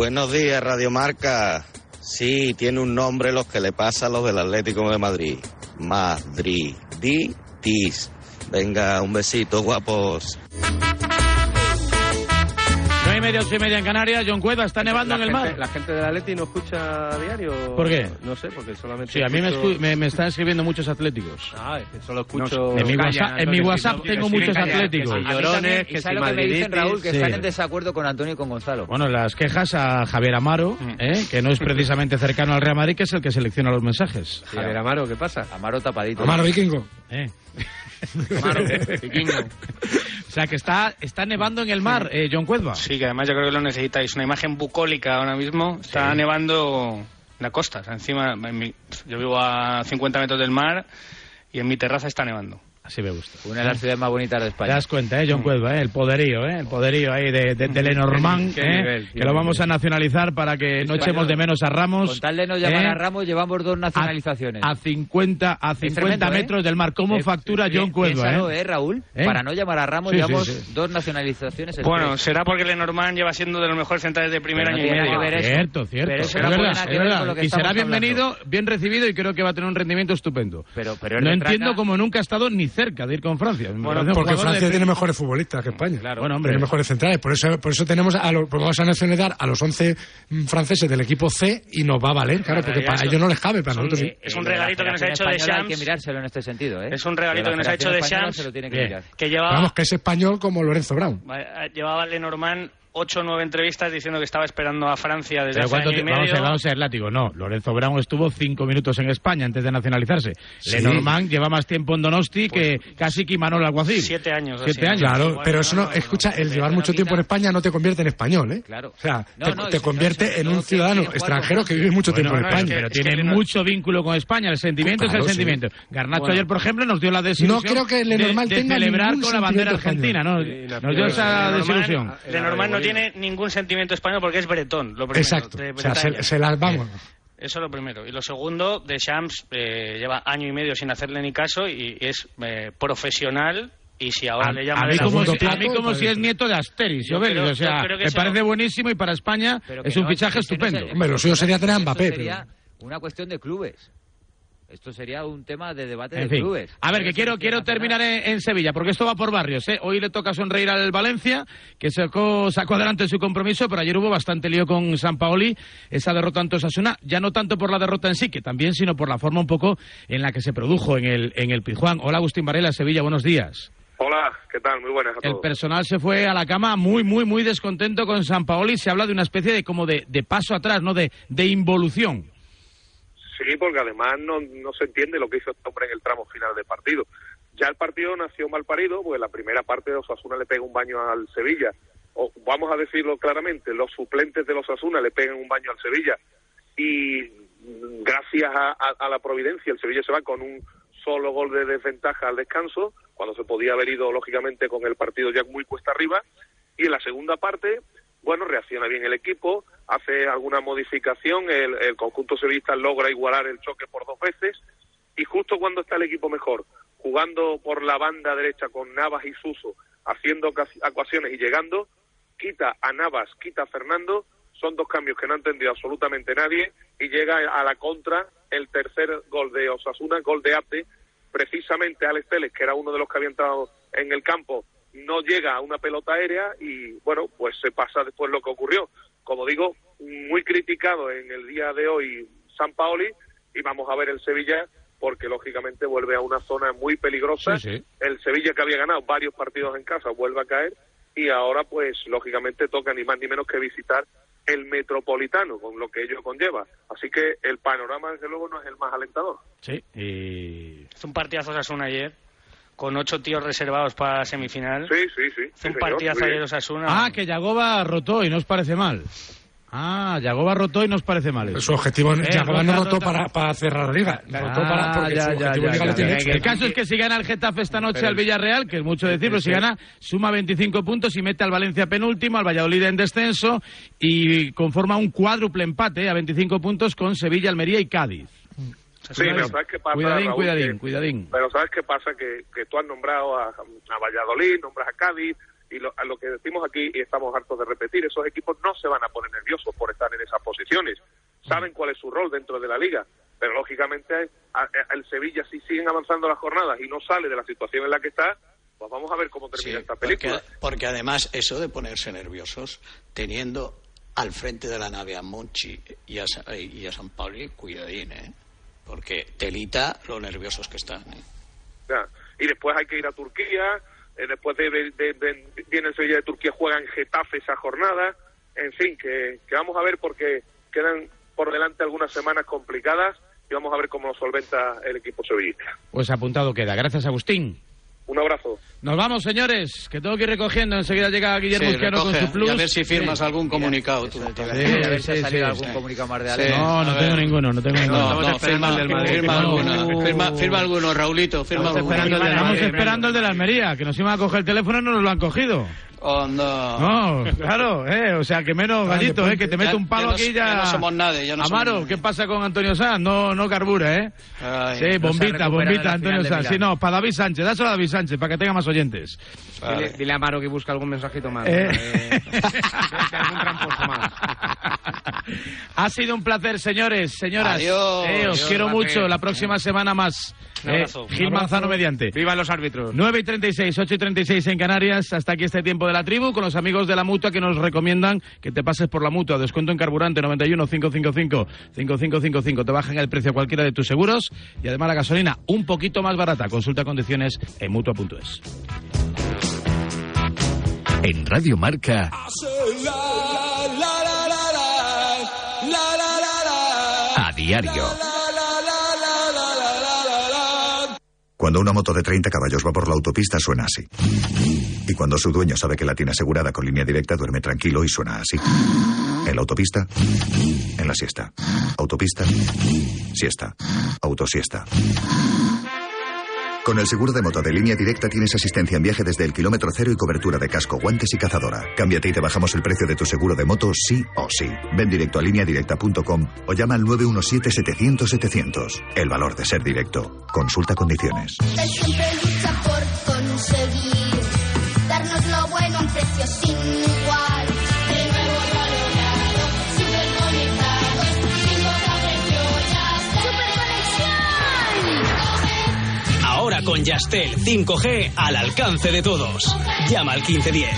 Buenos días, Radio Marca. Sí, tiene un nombre los que le pasa a los del Atlético de Madrid. Madriditis. Venga, un besito, guapos. Media, ocho y media en Canarias. John Cueva, está nevando en el gente- mar. ¿La gente del Atleti no escucha a diario? ¿Por qué? No sé, porque solamente... Sí, a mí me, escucho- escu- me, me están escribiendo muchos atléticos. Ah, es que solo escucho... en mi Calla, WhatsApp, en mi WhatsApp que tengo sí, muchos calla, atléticos. que sí, mí llorones, que ¿y sabes si lo que me dicen? Raúl? Que Sí. están en desacuerdo con Antonio y con Gonzalo. Bueno, las quejas a Javier Amaro, ¿eh? que no es precisamente cercano al Real Madrid, que es el que selecciona los mensajes. Javier Amaro, ¿qué pasa? Amaro tapadito. Amaro Vikingo. Eh. O sea, que está, está nevando en el mar, eh, John Cueva. Sí, que además yo creo que lo necesitáis. Una imagen bucólica ahora mismo. Está nevando en la costa. O sea, encima, en mi- yo vivo a 50 metros del mar y en mi terraza está nevando. Así me gusta. Una de las ciudades más bonitas de Te España. das cuenta, ¿eh, John Cueva? ¿eh? El poderío, ¿eh? El poderío ahí de, de, de Lenormand, ¿eh? nivel, que lo vamos a nacionalizar para que no echemos de menos a Ramos. Con tal de no llamar ¿eh? a Ramos, llevamos dos nacionalizaciones. A 50, a 50 tremendo, ¿eh? metros del mar. ¿Cómo Eh, factura John Cueva, piénsalo, eh? ¿eh, Raúl? ¿Eh? Para no llamar a Ramos, Sí, sí, llevamos sí. dos nacionalizaciones. en Bueno, tres. será porque Lenormand lleva siendo de los mejores centrales de primer Pero no año y tiene medio. eso. Cierto, cierto. Pero eso Es no verdad, es ver verdad. y será bienvenido, bien recibido y creo que va a tener un rendimiento estupendo. Pero, no entiendo cómo nunca ha estado ni cerca de ir con Francia. Bueno, porque Francia de- tiene mejores futbolistas que España. Bueno, hombre. Tiene mejores centrales. Por eso, por eso tenemos a los, vamos a nacionalizar a los 11 mm, franceses del equipo C y nos va a valer, claro, porque para ellos no les cabe, para es un- nosotros sí. es un regalito que nos ha hecho de Española Hay que Shams. mirárselo en este sentido, ¿eh? Es un regalito que nos ha hecho de Shams. Se lo tiene que. Que llevaba, Vamos, que es español como Lorenzo Brown. eh, llevaba Lenormand ocho o nueve entrevistas diciendo que estaba esperando a Francia desde hace ¿cuánto año y ti- vamos, a, medio. vamos a ser látigo. No, Lorenzo Brown estuvo cinco minutos en España antes de nacionalizarse. Sí. Lenormand lleva más tiempo en Donosti que casi que Imanol Alguacil. Pues Siete años. Siete así, años. Claro, pero eso no, escucha, el llevar mucho tiempo en España no te convierte en español, ¿eh? Claro. O sea, No, te, no, te convierte en un ciudadano extranjero que vive mucho Bueno, tiempo en bueno, es España. que- pero tiene mucho vínculo con España. El sentimiento Claro, es el sí. sentimiento. Garnacho Bueno. ayer, por ejemplo, nos dio la desilusión creo que Lenormand tenga celebrar con la bandera argentina. ¿no? Nos dio esa desilusión. Lenormand no tiene ningún sentimiento español porque es bretón, lo primero. Exacto. de O sea, se, se las vamos. Eso es lo primero. Y lo segundo, de Shams eh, lleva año y medio sin hacerle ni caso y es eh, profesional. Y si ahora A, le a llaman mí como, si, a mí como si es nieto de Asteris, Yo creo- o sea, yo me parece buenísimo y para España es un no, fichaje no estupendo. Hombre, lo suyo sería tener a Mbappé, sería pero- una cuestión de clubes. Esto sería un tema de debate En de fin. clubes. A ver, que quiero, quiero terminar en, en Sevilla, porque esto va por barrios. ¿eh? Hoy le toca sonreír al Valencia, que sacó, sacó adelante su compromiso, pero ayer hubo bastante lío con San Paoli, esa derrota ante Osasuna, ya no tanto por la derrota en sí, que también, sino por la forma un poco en la que se produjo en el, en el Pizjuán. Hola, Agustín Varela, Sevilla, buenos días. Hola, ¿qué tal? Muy buenas a El personal se fue a la cama muy, muy, muy descontento con San Paoli. Se habla de una especie de como de, de paso atrás, ¿no? De, de involución. Sí, porque además no, no se entiende lo que hizo este hombre en el tramo final del partido. Ya el partido nació mal parido, pues la primera parte de Osasuna le pega un baño al Sevilla. O, vamos a decirlo claramente, los suplentes de los Osasuna le pegan un baño al Sevilla. Y gracias a, a- a la providencia, el Sevilla se va con un solo gol de desventaja al descanso, cuando se podía haber ido lógicamente con el partido ya muy cuesta arriba. Y en la segunda parte, bueno, reacciona bien el equipo, hace alguna modificación, el, conjunto sevillista logra igualar el choque por dos veces y justo cuando está el equipo mejor, jugando por la banda derecha con Navas y Suso, haciendo actuaciones y llegando, quita a Navas, quita a Fernando, son dos cambios que no ha entendido absolutamente nadie y llega a la contra el tercer gol de Osasuna, gol de Ate, precisamente Alex Teles, que era uno de los que había entrado en el campo, no llega a una pelota aérea y bueno, pues se pasa después lo que ocurrió. Como digo, muy criticado en el día de hoy San Paoli y vamos a ver el Sevilla porque lógicamente vuelve a una zona muy peligrosa. El Sevilla que había ganado varios partidos en casa vuelve a caer y ahora pues lógicamente toca ni más ni menos que visitar el Metropolitano, con lo que ello conlleva. Así que el panorama desde luego no es el más alentador. Sí, y... Es un partidazo Osasuna ayer con ocho tíos reservados para la semifinal. Sí, sí, sí. Es un sí, partidazo ayer. Osasuna. Ah, que Yagoba rotó y no os parece mal. Ah, Yagoba rotó y no os parece mal. eso. Su objetivo, Eh, Yagoba no rotó para, para cerrar la liga. Rotó Ah, para, porque ya, su ya, objetivo ya, liga lo ya, tiene ya. hecho. El caso es que si gana el Getafe esta noche Pero al Villarreal, que es mucho decir, pero si sí. gana, suma 25 puntos y mete al Valencia penúltimo, al Valladolid en descenso y conforma un cuádruple empate a 25 puntos con Sevilla, Almería y Cádiz. Sí, pero ¿sabes qué pasa, Cuidadín, Raúl? cuidadín, Que- cuidadín. Pero ¿sabes qué pasa? Que, que tú has nombrado a, a Valladolid, nombras a Cádiz, y lo, a lo que decimos aquí, y estamos hartos de repetir, esos equipos no se van a poner nerviosos por estar en esas posiciones. Saben cuál es su rol dentro de la liga, pero lógicamente a- a- el Sevilla, si siguen avanzando las jornadas y no sale de la situación en la que está, pues vamos a ver cómo termina esta película. Porque, porque además eso de ponerse nerviosos, teniendo al frente de la nave a Monchi y a, y a San Pauli, cuidadín, ¿eh? Porque telita lo nerviosos que están. ¿eh? Ya. Y después hay que ir a Turquía, eh, después de, de- de- de- viene el Sevilla de Turquía, juega en Getafe esa jornada, en fin, que, que vamos a ver porque quedan por delante algunas semanas complicadas y vamos a ver cómo lo solventa el equipo sevillista. Pues apuntado queda. Gracias, Agustín. Un abrazo. Nos vamos, señores, que tengo que ir recogiendo. Enseguida llega Guillermo Sí, con recoge, su plus. y a ver si firmas Sí. algún comunicado. tú. Sí, a ver si ha salido sí, algún sí. comunicado más de Sí. Ale. No, no tengo ninguno, no tengo ninguno. No, no, firma, firma alguno, firma, firma alguno, Raulito, firma Estamos alguno. esperando, el de, estamos esperando el de la Almería, que nos iban a coger el teléfono y no nos lo han cogido. Oh, no. No, claro, eh, o sea, que menos gallitos, eh, que te mete un palo ya aquí ya. ya no somos nadie, ya no somos Amaro, nadie. ¿qué pasa con Antonio Sanz? No, no carbura, eh. Ay, sí, bombita, bombita, Antonio Sanz. Sí, no, para David Sánchez, dáselo a David Sánchez, para que tenga más oyentes. Dile, dile a Maro que busque algún mensajito más. Eh. Eh, algún tramposo más. Ha sido un placer, señores, señoras. Adiós. Eh, os Adiós, quiero mucho. La próxima semana más. Un Eh, abrazo. Gil Un. Manzano mediante. Viva los árbitros. 9 y 36, 8 y 36 en Canarias. Hasta aquí este tiempo de la tribu con los amigos de la mutua que nos recomiendan que te pases por la mutua. Descuento en carburante 91 555 5555. Te bajan el precio a cualquiera de tus seguros y además la gasolina un poquito más barata. Consulta condiciones en mutua.es. En Radio Marca, a diario. Cuando una moto de 30 caballos va por la autopista suena así. Y cuando su dueño sabe que la tiene asegurada con línea directa duerme tranquilo y suena así. En la autopista, en la siesta. Autopista, siesta. Autosiesta. Con el seguro de moto de línea directa tienes asistencia en viaje desde el kilómetro cero y cobertura de casco, guantes y cazadora. Cámbiate y te bajamos el precio de tu seguro de moto sí o sí. Ven directo a lineadirecta.com o llama al 917-700-700. El valor de ser directo. Consulta condiciones. Por conseguir darnos lo bueno un precio sin igual. Ahora con Yastel 5G al alcance de todos. Llama al 1510.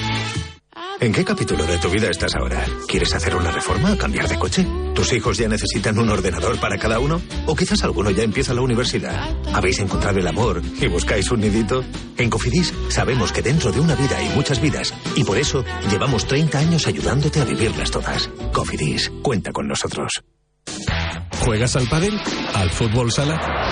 ¿En qué capítulo de tu vida estás ahora? ¿Quieres hacer una reforma o cambiar de coche? ¿Tus hijos ya necesitan un ordenador para cada uno? ¿O quizás alguno ya empieza la universidad? ¿Habéis encontrado el amor y buscáis un nidito? En Cofidis sabemos que dentro de una vida hay muchas vidas y por eso llevamos 30 años ayudándote a vivirlas todas. Cofidis, cuenta con nosotros. ¿Juegas al pádel? ¿Al fútbol sala?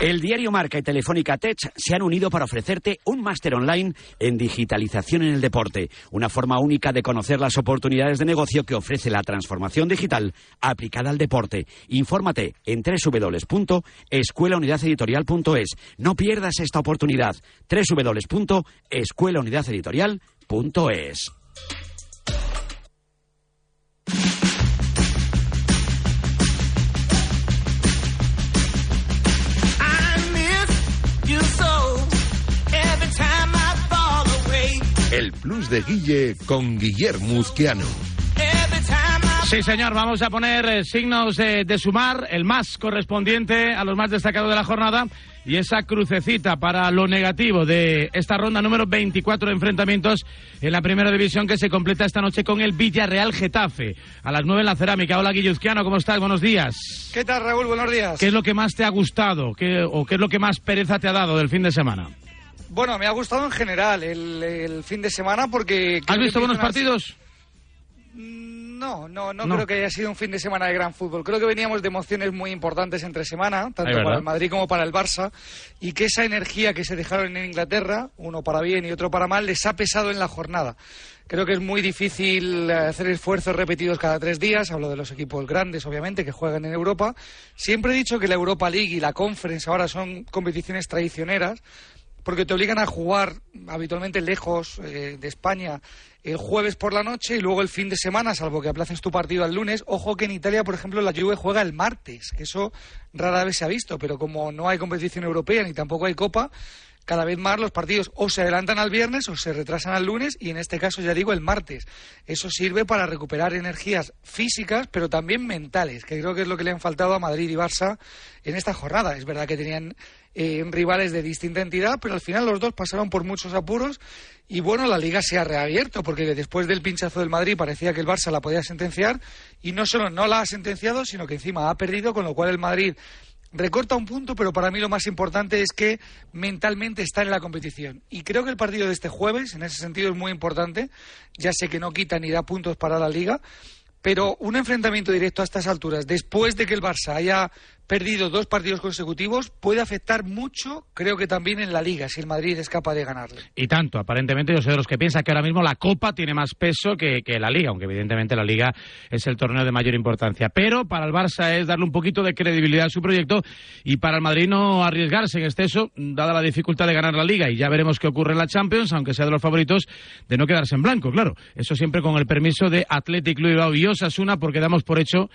El diario Marca y Telefónica Tech se han unido para ofrecerte un máster online en digitalización en el deporte, una forma única de conocer las oportunidades de negocio que ofrece la transformación digital aplicada al deporte. Infórmate en www.escuelaunidadeditorial.es. No pierdas esta oportunidad. www.escuelaunidadeditorial.es. Plus de Guille con Guillermo Uzquiano. Sí, señor, vamos a poner eh, signos eh, de sumar, el más correspondiente a los más destacados de la jornada y esa crucecita para lo negativo de esta ronda número 24 de enfrentamientos en la primera división que se completa esta noche con el Villarreal Getafe a las 9 en la cerámica. Hola Guilluzquiano, ¿cómo estás? Buenos días. ¿Qué tal Raúl? Buenos días. ¿Qué es lo que más te ha gustado ¿Qué, o qué es lo que más pereza te ha dado del fin de semana? Bueno, me ha gustado en general el, el fin de semana porque... ¿Has visto buenos partidos? No, no, no, creo que haya sido un fin de semana de gran fútbol. Creo que veníamos de emociones muy importantes entre semana, tanto para el Madrid como para el Barça, y que esa energía que se dejaron en Inglaterra, uno para bien y otro para mal, les ha pesado en la jornada. Creo que es muy difícil hacer esfuerzos repetidos cada tres días. Hablo de los equipos grandes, obviamente, que juegan en Europa. Siempre he dicho que la Europa League y la Conference ahora son competiciones traicioneras porque te obligan a jugar habitualmente lejos eh, de España el jueves por la noche y luego el fin de semana, salvo que aplaces tu partido al lunes. Ojo que en Italia, por ejemplo, la Juve juega el martes, que eso rara vez se ha visto, pero como no hay competición europea ni tampoco hay Copa, cada vez más los partidos o se adelantan al viernes o se retrasan al lunes y en este caso ya digo el martes. Eso sirve para recuperar energías físicas pero también mentales, que creo que es lo que le han faltado a Madrid y Barça en esta jornada. Es verdad que tenían eh, rivales de distinta entidad, pero al final los dos pasaron por muchos apuros y bueno, la liga se ha reabierto porque después del pinchazo del Madrid parecía que el Barça la podía sentenciar y no solo no la ha sentenciado, sino que encima ha perdido, con lo cual el Madrid recorta un punto, pero para mí lo más importante es que mentalmente está en la competición. Y creo que el partido de este jueves, en ese sentido, es muy importante. Ya sé que no quita ni da puntos para la liga, pero un enfrentamiento directo a estas alturas, después de que el Barça haya perdido dos partidos consecutivos, puede afectar mucho, creo que también en la Liga, si el Madrid es capaz de ganarle. Y tanto, aparentemente yo soy de los que piensan que ahora mismo la Copa tiene más peso que, que, la Liga, aunque evidentemente la Liga es el torneo de mayor importancia. Pero para el Barça es darle un poquito de credibilidad a su proyecto y para el Madrid no arriesgarse en exceso, dada la dificultad de ganar la Liga. Y ya veremos qué ocurre en la Champions, aunque sea de los favoritos, de no quedarse en blanco, claro. Eso siempre con el permiso de Athletic Club y Osasuna, porque damos por hecho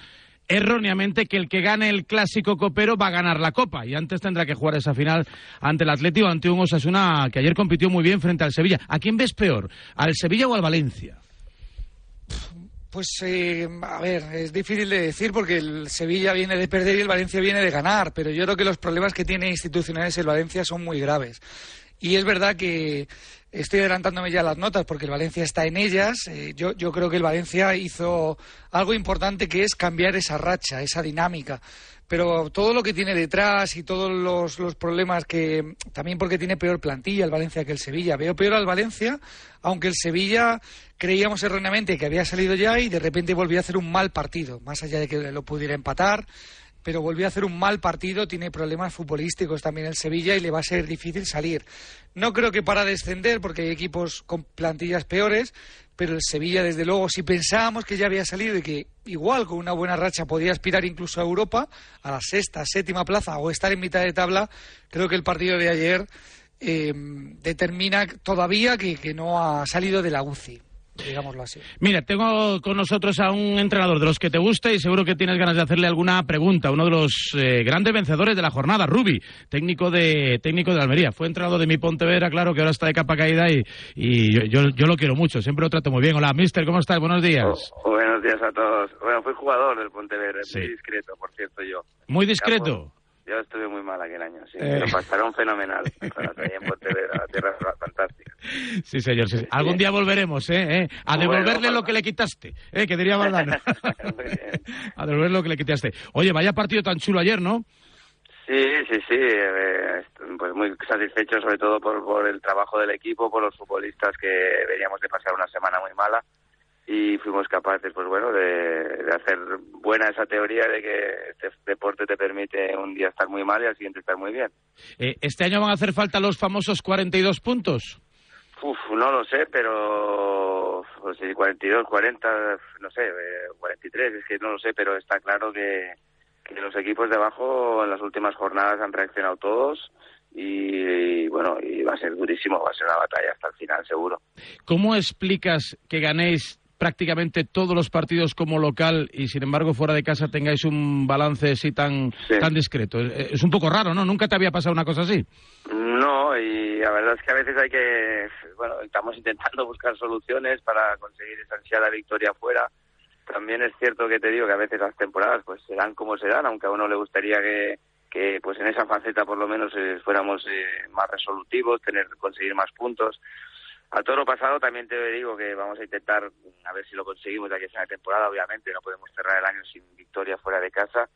erróneamente que el que gane el clásico copero va a ganar la copa y antes tendrá que jugar esa final ante el Atlético ante un Osasuna que ayer compitió muy bien frente al Sevilla. ¿A quién ves peor? ¿Al Sevilla o al Valencia? Pues, eh, a ver, es difícil de decir porque el Sevilla viene de perder y el Valencia viene de ganar, pero yo creo que los problemas que tiene institucionales el Valencia son muy graves. Y es verdad que estoy adelantándome ya las notas porque el Valencia está en ellas. Eh, yo, yo creo que el Valencia hizo algo importante que es cambiar esa racha, esa dinámica pero todo lo que tiene detrás y todos los, los, problemas que también porque tiene peor plantilla el Valencia que el Sevilla. Veo peor al Valencia, aunque el Sevilla creíamos erróneamente que había salido ya y de repente volvió a hacer un mal partido, más allá de que lo pudiera empatar pero volvió a hacer un mal partido, tiene problemas futbolísticos también el Sevilla y le va a ser difícil salir. No creo que para descender, porque hay equipos con plantillas peores, pero el Sevilla, desde luego, si pensábamos que ya había salido y que igual con una buena racha podía aspirar incluso a Europa, a la sexta, séptima plaza o estar en mitad de tabla, creo que el partido de ayer eh, determina todavía que, que no ha salido de la UCI digámoslo así. Mira, tengo con nosotros a un entrenador de los que te gusta y seguro que tienes ganas de hacerle alguna pregunta. Uno de los eh, grandes vencedores de la jornada, Rubi, técnico de técnico de Almería. Fue entrenador de mi Pontevedra, claro, que ahora está de capa caída y, y yo, yo, lo quiero mucho. Siempre lo trato muy bien. Hola, mister, ¿cómo estás? Buenos días. Oh, buenos días a todos. Bueno, fui jugador del Pontevedra, Sí. muy discreto, por cierto, yo. Muy discreto. Yo estuve muy mal aquel año, sí. Eh. Lo pasaron fenomenal. en Pontevedra, la tierra. Sí, señor. sí, sí. Algún día volveremos, ¿eh? ¿eh? A devolverle lo que le quitaste, ¿eh? Que diría Valdano. A devolverle lo que le quitaste. Oye, vaya partido tan chulo ayer, ¿no? Sí, sí, sí. eh, pues muy satisfecho sobre todo por, por el trabajo del equipo, por los futbolistas que veníamos de pasar una semana muy mala y fuimos capaces, pues bueno, de, de hacer buena esa teoría de que este deporte te permite un día estar muy mal y al siguiente estar muy bien. Eh, ¿Este año van a hacer falta los famosos 42 puntos? Uf, no lo sé, pero pues, sí, 42, 40, no sé, eh, 43, es que no lo sé, pero está claro que, que los equipos de abajo en las últimas jornadas han reaccionado todos y, y, bueno, y va a ser durísimo, va a ser una batalla hasta el final seguro. ¿Cómo explicas que ganéis prácticamente todos los partidos como local y sin embargo fuera de casa tengáis un balance así tan, tan discreto? Eh, Es un poco raro, ¿no? Nunca te había pasado una cosa así. No, y la verdad es que a veces hay que, bueno, estamos intentando buscar soluciones para conseguir esa ansiada victoria fuera. También es cierto que te digo que a veces las temporadas pues serán como serán, aunque a uno le gustaría que, que pues en esa faceta por lo menos eh, fuéramos eh, más resolutivos, tener conseguir más puntos. A todo lo pasado también te digo que vamos a intentar a ver si lo conseguimos de aquí a de temporada. Obviamente no podemos cerrar el año sin victoria fuera de casa,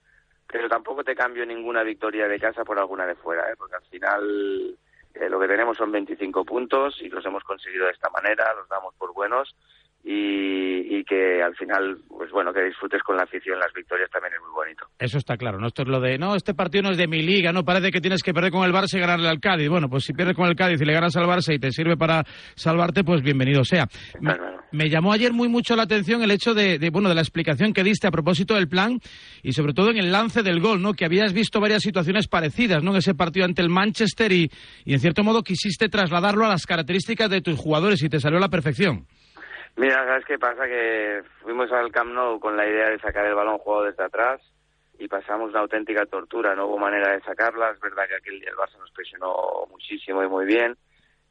pero tampoco te cambio ninguna victoria de casa por alguna de fuera, ¿eh? porque al final eh, lo que tenemos son 25 puntos y los hemos conseguido de esta manera, los damos por buenos y, y que al final, pues bueno, que disfrutes con la afición las victorias también es muy bonito. Eso está claro, ¿no? Esto es lo de, no, este partido no es de mi liga, ¿no? Parece que tienes que perder con el Barça y ganarle al Cádiz. Bueno, pues si pierdes con el Cádiz y le ganas al Barça y te sirve para salvarte, pues bienvenido sea. Me, me llamó ayer muy mucho la atención el hecho de, de, bueno, de la explicación que diste a propósito del plan y sobre todo en el lance del gol, ¿no? Que habías visto varias situaciones parecidas, ¿no? En ese partido ante el Manchester y, y en cierto modo quisiste trasladarlo a las características de tus jugadores y te salió a la perfección. Mira, ¿sabes qué pasa? Que fuimos al Camp Nou con la idea de sacar el balón jugado desde atrás y pasamos una auténtica tortura. No hubo manera de sacarla. Es verdad que aquel día el Barça nos presionó muchísimo y muy bien.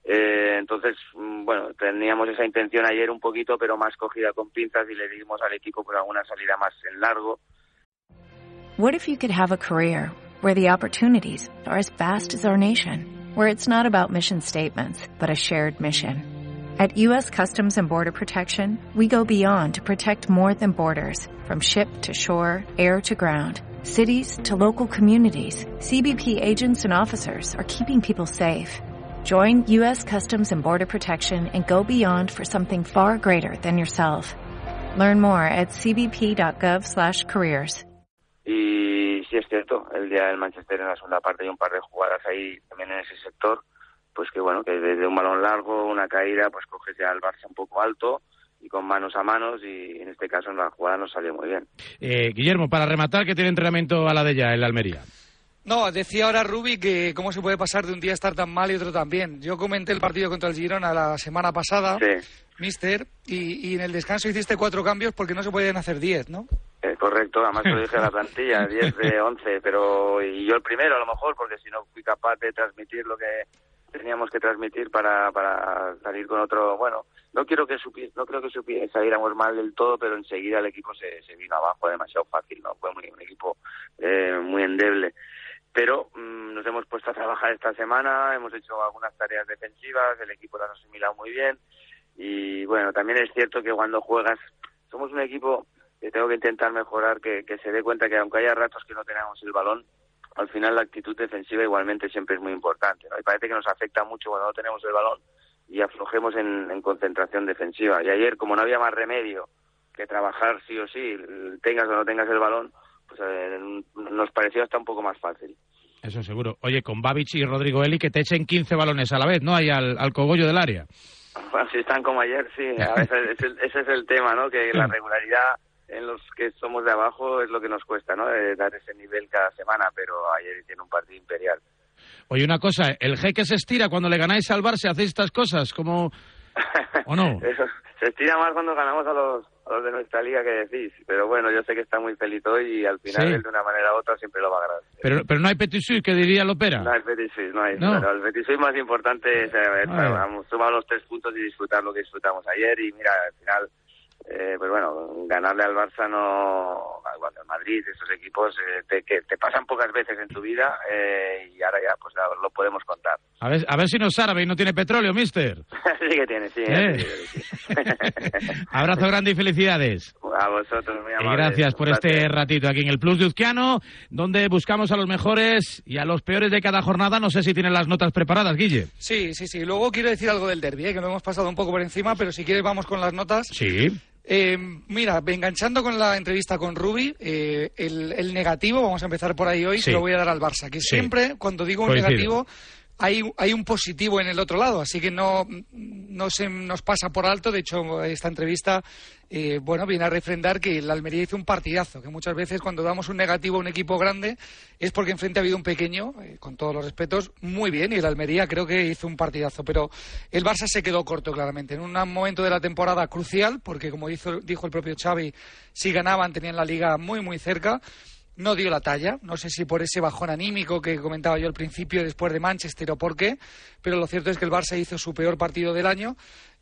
Eh, entonces, mm, bueno, teníamos esa intención ayer un poquito, pero más cogida con pinzas y le dimos al equipo por alguna salida más en largo. What if you could have a career where the opportunities are as vast as our nation, where it's not about mission statements, but a shared mission? At U.S. Customs and Border Protection, we go beyond to protect more than borders, from ship to shore, air to ground, cities to local communities. CBP agents and officers are keeping people safe. Join U.S. Customs and Border Protection and go beyond for something far greater than yourself. Learn more at cbp.gov/careers. Y sí es cierto, el día del Manchester en la segunda parte hay un par de jugadas ahí también en ese sector, pues que bueno, que desde un balón largo, una caída, pues coges ya al Barça un poco alto y con manos a manos y en este caso en la jugada nos salió muy bien. Eh, Guillermo, para rematar, que tiene entrenamiento a la de ya, en la Almería. No, decía ahora Rubi que cómo se puede pasar de un día estar tan mal y otro tan bien. Yo comenté el partido contra el Girona la semana pasada, mister, y, y en el descanso hiciste cuatro cambios porque no se podían hacer diez, ¿no? Eh, correcto, además lo dije a la plantilla, 10 de 11, pero y yo el primero a lo mejor, porque si no fui capaz de transmitir lo que teníamos que transmitir para, para salir con otro, bueno, no quiero que supi, no creo que supi, saliéramos mal del todo, pero enseguida el equipo se, se vino abajo demasiado fácil, no fue muy, un equipo eh, muy endeble. Pero mm, nos hemos puesto a trabajar esta semana, hemos hecho algunas tareas defensivas, el equipo lo ha asimilado muy bien y bueno, también es cierto que cuando juegas, somos un equipo que tengo que intentar mejorar, que, se dé cuenta que aunque haya ratos que no tenemos el balón, al final la actitud defensiva igualmente siempre es muy importante. ¿no? Y parece que nos afecta mucho cuando no tenemos el balón y aflojemos en, en concentración defensiva. Y ayer, como no había más remedio que trabajar sí o sí, tengas o no tengas el balón, pues eh, nos pareció hasta un poco más fácil. Eso seguro. Oye, con Babic y Rodrigo Eli que te echen 15 balones a la vez, ¿no? Ahí al, al cogollo del área. Bueno, si están como ayer, sí. A veces ese es el tema, ¿no? Que la regularidad en los que somos de abajo es lo que nos cuesta, ¿no? De dar ese nivel cada semana, pero ayer hicieron un partido imperial. Oye, una cosa, ¿el jeque se estira cuando le ganáis al Barça? ¿Hacéis estas cosas? como ¿O no? Eso, se estira más cuando ganamos a los, a los de nuestra liga que decís, pero bueno, yo sé que está muy feliz hoy y al final Sí. él de una manera u otra siempre lo va a agradecer. Pero, pero no hay petit que diría Lopera. No, Betis sí, no hay. No. pero el sí más importante es eh, vamos, sumado los tres puntos y disfrutar lo que disfrutamos ayer y mira, al final eh, pues bueno, ganarle al Barça no, cuando el Madrid, estos equipos eh, te, que te pasan pocas veces en tu vida eh, y ahora ya pues ya lo podemos contar. A ver, a ver si no es árabe y no tiene petróleo, mister. sí que tiene, sí. Eh. sí, sí. Abrazo grande y felicidades. A vosotros, muy Y amables. gracias por este ratito aquí en el Plus de Uzquiano, donde buscamos a los mejores y a los peores de cada jornada. No sé si tienen las notas preparadas, Guille. Sí, sí, sí. Luego quiero decir algo del derby, ¿eh? que lo hemos pasado un poco por encima, pero si quieres vamos con las notas. Sí. Eh, mira, enganchando con la entrevista con Rubi, eh, el, el negativo, vamos a empezar por ahí hoy, Sí. se lo voy a dar al Barça. Que Sí. siempre, cuando digo un Coincido. negativo, hay, hay un positivo en el otro lado, así que no, no se nos pasa por alto. De hecho, esta entrevista eh, bueno, viene a refrendar que el Almería hizo un partidazo, que muchas veces cuando damos un negativo a un equipo grande es porque enfrente ha habido un pequeño, eh, con todos los respetos, muy bien, y el Almería creo que hizo un partidazo. Pero el Barça se quedó corto, claramente, en un momento de la temporada crucial, porque como hizo- dijo el propio Xavi, si ganaban tenían la liga muy, muy cerca no dio la talla. No sé si por ese bajón anímico que comentaba yo al principio después de Manchester o por qué, pero lo cierto es que el Barça hizo su peor partido del año.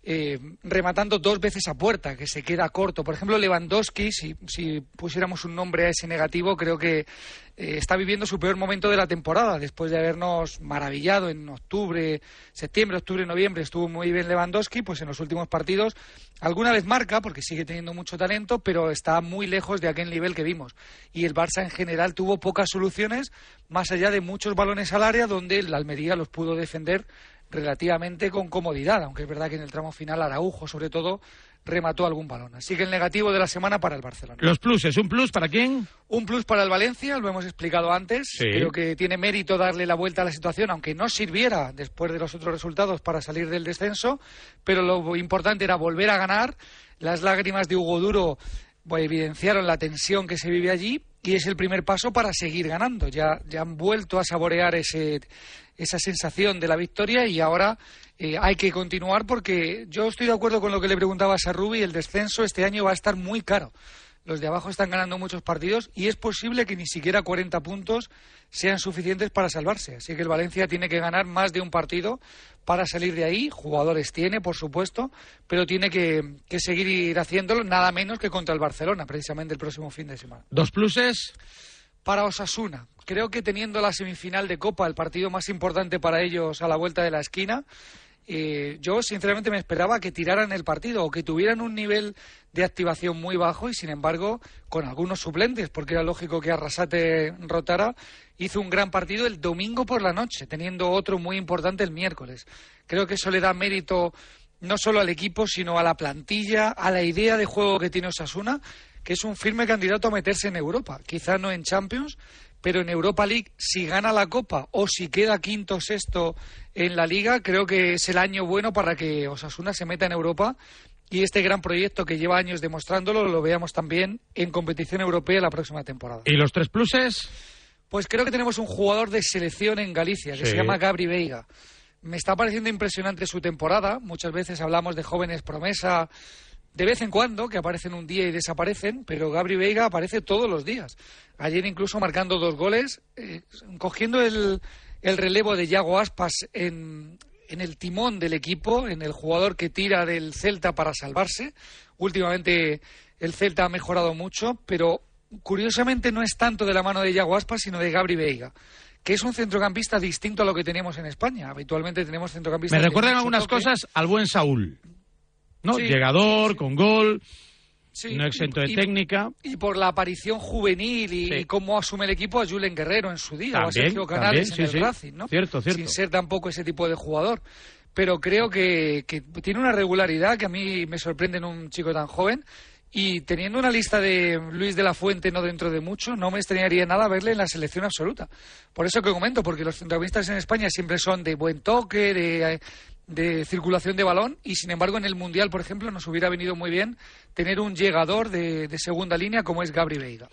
Eh, rematando dos veces a puerta, que se queda corto. Por ejemplo, Lewandowski, si, si pusiéramos un nombre a ese negativo, creo que eh, está viviendo su peor momento de la temporada, después de habernos maravillado en octubre, septiembre, octubre, noviembre, estuvo muy bien Lewandowski, pues en los últimos partidos alguna vez marca, porque sigue teniendo mucho talento, pero está muy lejos de aquel nivel que vimos. Y el Barça en general tuvo pocas soluciones, más allá de muchos balones al área, donde el Almería los pudo defender relativamente con comodidad, aunque es verdad que en el tramo final Araujo, sobre todo, remató algún balón. Así que el negativo de la semana para el Barcelona. Los pluses, ¿un plus para quién? Un plus para el Valencia, lo hemos explicado antes. Sí. Creo que tiene mérito darle la vuelta a la situación, aunque no sirviera después de los otros resultados para salir del descenso. Pero lo importante era volver a ganar. Las lágrimas de Hugo Duro bueno, evidenciaron la tensión que se vive allí y es el primer paso para seguir ganando. Ya, ya han vuelto a saborear ese, esa sensación de la victoria y ahora eh, hay que continuar porque yo estoy de acuerdo con lo que le preguntabas a Rubi, el descenso este año va a estar muy caro. Los de abajo están ganando muchos partidos y es posible que ni siquiera 40 puntos sean suficientes para salvarse. Así que el Valencia tiene que ganar más de un partido para salir de ahí. Jugadores tiene, por supuesto, pero tiene que, que seguir ir haciéndolo nada menos que contra el Barcelona, precisamente el próximo fin de semana. Dos pluses. Para Osasuna, creo que teniendo la semifinal de Copa, el partido más importante para ellos a la vuelta de la esquina, eh, yo sinceramente me esperaba que tiraran el partido o que tuvieran un nivel de activación muy bajo y sin embargo con algunos suplentes, porque era lógico que Arrasate rotara, hizo un gran partido el domingo por la noche, teniendo otro muy importante el miércoles. Creo que eso le da mérito no solo al equipo, sino a la plantilla, a la idea de juego que tiene Osasuna, que es un firme candidato a meterse en Europa. Quizá no en Champions, pero en Europa League, si gana la Copa o si queda quinto o sexto en la Liga, creo que es el año bueno para que Osasuna se meta en Europa y este gran proyecto que lleva años demostrándolo lo veamos también en competición europea la próxima temporada. ¿Y los tres pluses? Pues creo que tenemos un jugador de selección en Galicia que Sí. se llama Gabri Veiga. Me está pareciendo impresionante su temporada. Muchas veces hablamos de jóvenes promesa de vez en cuando, que aparecen un día y desaparecen, pero Gabri Veiga aparece todos los días. Ayer incluso marcando dos goles, eh, cogiendo el, el relevo de Yago Aspas en, en el timón del equipo, en el jugador que tira del Celta para salvarse. Últimamente el Celta ha mejorado mucho, pero curiosamente no es tanto de la mano de Yago Aspas, sino de Gabri Veiga que es un centrocampista distinto a lo que teníamos en España. Habitualmente tenemos centrocampistas... Me recuerdan algunas toque. cosas al buen Saúl. ¿No? Sí. Llegador, con gol, Sí, no exento de y- técnica. Y por la aparición juvenil y, Sí. y cómo asume el equipo a Julen Guerrero en su día, o a Sergio Canales también, en el. Racing, ¿no? Cierto, cierto. Sin ser tampoco ese tipo de jugador. Pero creo que, que tiene una regularidad que a mí me sorprende en un chico tan joven. Y teniendo una lista de Luis de la Fuente no dentro de mucho, no me extrañaría nada verle en la selección absoluta. Por eso que comento, porque los centrocampistas en España siempre son de buen toque, de, de circulación de balón, y sin embargo en el Mundial, por ejemplo, nos hubiera venido muy bien tener un llegador de, de segunda línea como es Gabri Veiga.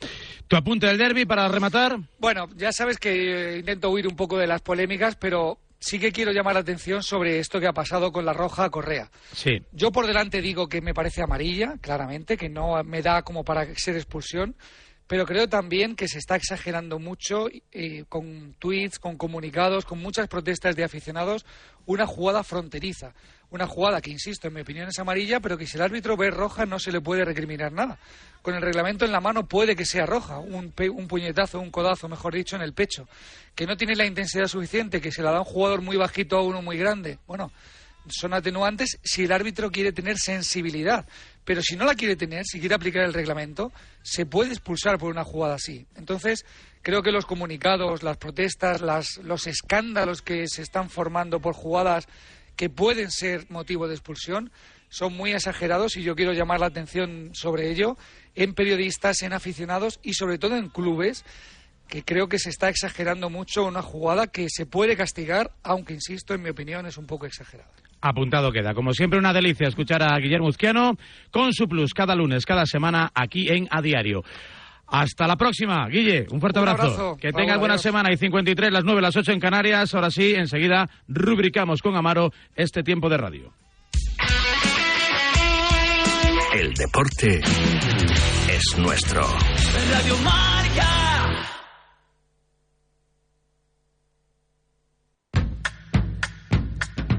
¿Tu apunte del derby para rematar? Bueno, ya sabes que eh, intento huir un poco de las polémicas, pero sí que quiero llamar la atención sobre esto que ha pasado con la roja Correa. Sí. Yo por delante digo que me parece amarilla, claramente, que no me da como para ser expulsión, pero creo también que se está exagerando mucho eh, con tweets, con comunicados, con muchas protestas de aficionados, una jugada fronteriza. Una jugada que, insisto, en mi opinión es amarilla, pero que si el árbitro ve roja no se le puede recriminar nada. Con el reglamento en la mano puede que sea roja, un, un puñetazo, un codazo, mejor dicho, en el pecho. Que no tiene la intensidad suficiente, que se la da un jugador muy bajito a uno muy grande. Bueno, son atenuantes si el árbitro quiere tener sensibilidad. Pero si no la quiere tener, si quiere aplicar el reglamento, se puede expulsar por una jugada así. Entonces, creo que los comunicados, las protestas, las- los escándalos que se están formando por jugadas que pueden ser motivo de expulsión son muy exagerados y yo quiero llamar la atención sobre ello en periodistas, en aficionados y sobre todo en clubes que creo que se está exagerando mucho una jugada que se puede castigar, aunque insisto, en mi opinión es un poco exagerada. Apuntado queda. Como siempre, una delicia escuchar a Guillermo Uzquiano con su plus cada lunes, cada semana, aquí en A Diario. Hasta la próxima, Guille. Un fuerte Un abrazo. abrazo. Que tengas buena adiós. semana. Y 53, las 9, las 8 en Canarias. Ahora sí, enseguida rubricamos con Amaro este tiempo de radio. El deporte es nuestro. Radio Marca.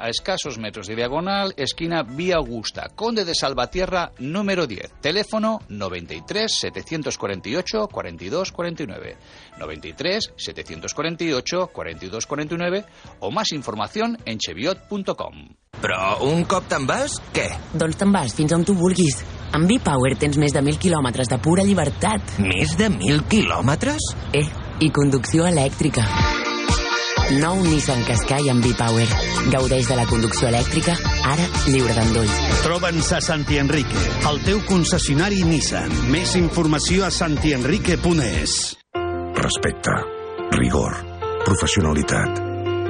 a escasos metros de diagonal, esquina Vía Augusta, Conde de Salvatierra, número 10. Teléfono 93 748 42 49. 93 748 42 49 o más información en cheviot.com. Però un cop te'n vas, què? Doncs te'n vas fins on tu vulguis. Amb B-Power tens més de 1.000 quilòmetres de pura llibertat. Més de 1.000 quilòmetres? Eh, i conducció elèctrica. Nou Nissan Qashqai amb B-Power. Gaudeix de la conducció elèctrica, ara lliure d'endolls. Troba'ns a Santi Enrique, el teu concessionari Nissan. Més informació a santienrique.es. Respecte, rigor, professionalitat,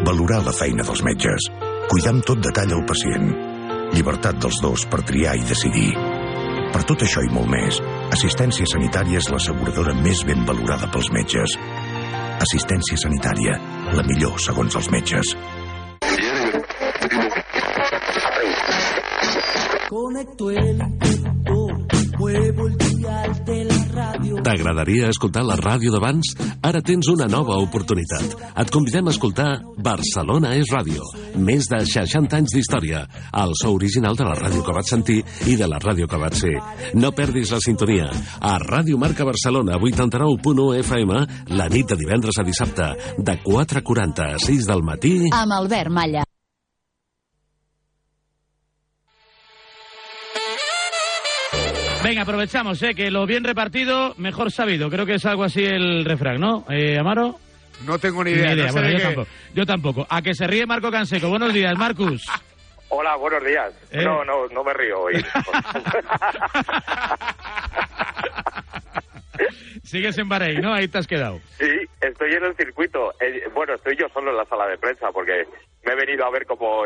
valorar la feina dels metges, cuidar amb tot detall el pacient, llibertat dels dos per triar i decidir. Per tot això i molt més, Assistència Sanitària és l'asseguradora més ben valorada pels metges. Assistència Sanitària, la millor segons els metges. Conecto el muevo el T'agradaria escoltar la ràdio d'abans? Ara tens una nova oportunitat. Et convidem a escoltar Barcelona és ràdio. Més de 60 anys d'història. El so original de la ràdio que vaig sentir i de la ràdio que vaig ser. No perdis la sintonia. A Ràdio Marca Barcelona, 89.1 FM, la nit de divendres a dissabte, de 4.40 a 6 del matí... Amb Albert Malla. Venga, aprovechamos, ¿eh? Que lo bien repartido, mejor sabido. Creo que es algo así el refrán, ¿no? Eh, Amaro. No tengo ni idea. no sé Bueno, de yo qué. tampoco. Yo tampoco. A que se ríe Marco Canseco. Buenos días, Marcus. Hola, buenos días. ¿Eh? No, no, no me río hoy. Sigues en Bahrein, ¿no? Ahí te has quedado. sí, estoy en el circuito. Eh, bueno, estoy yo solo en la sala de prensa porque me he venido a ver cómo,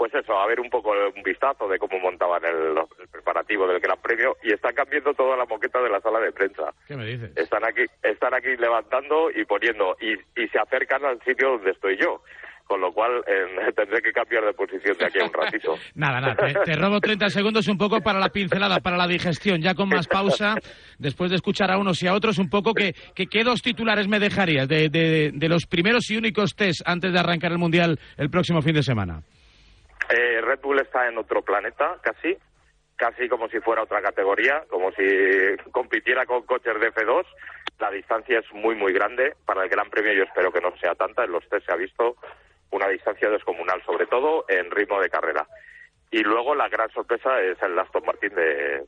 pues eso, a ver un poco un vistazo de cómo montaban el, el preparativo del Gran Premio y están cambiando toda la moqueta de la sala de prensa. ¿Qué me dices? Están aquí, están aquí levantando y poniendo y, y se acercan al sitio donde estoy yo. Con lo cual eh, tendré que cambiar de posición de aquí a un ratito. Nada, nada. Te, te robo 30 segundos un poco para la pincelada, para la digestión, ya con más pausa, después de escuchar a unos y a otros, un poco que, que qué dos titulares me dejarías de, de, de los primeros y únicos test antes de arrancar el Mundial el próximo fin de semana. Eh, Red Bull está en otro planeta, casi, casi como si fuera otra categoría, como si compitiera con coches de F2. La distancia es muy, muy grande. Para el Gran Premio yo espero que no sea tanta. En los test se ha visto una distancia descomunal, sobre todo en ritmo de carrera. Y luego la gran sorpresa es el Aston Martin de,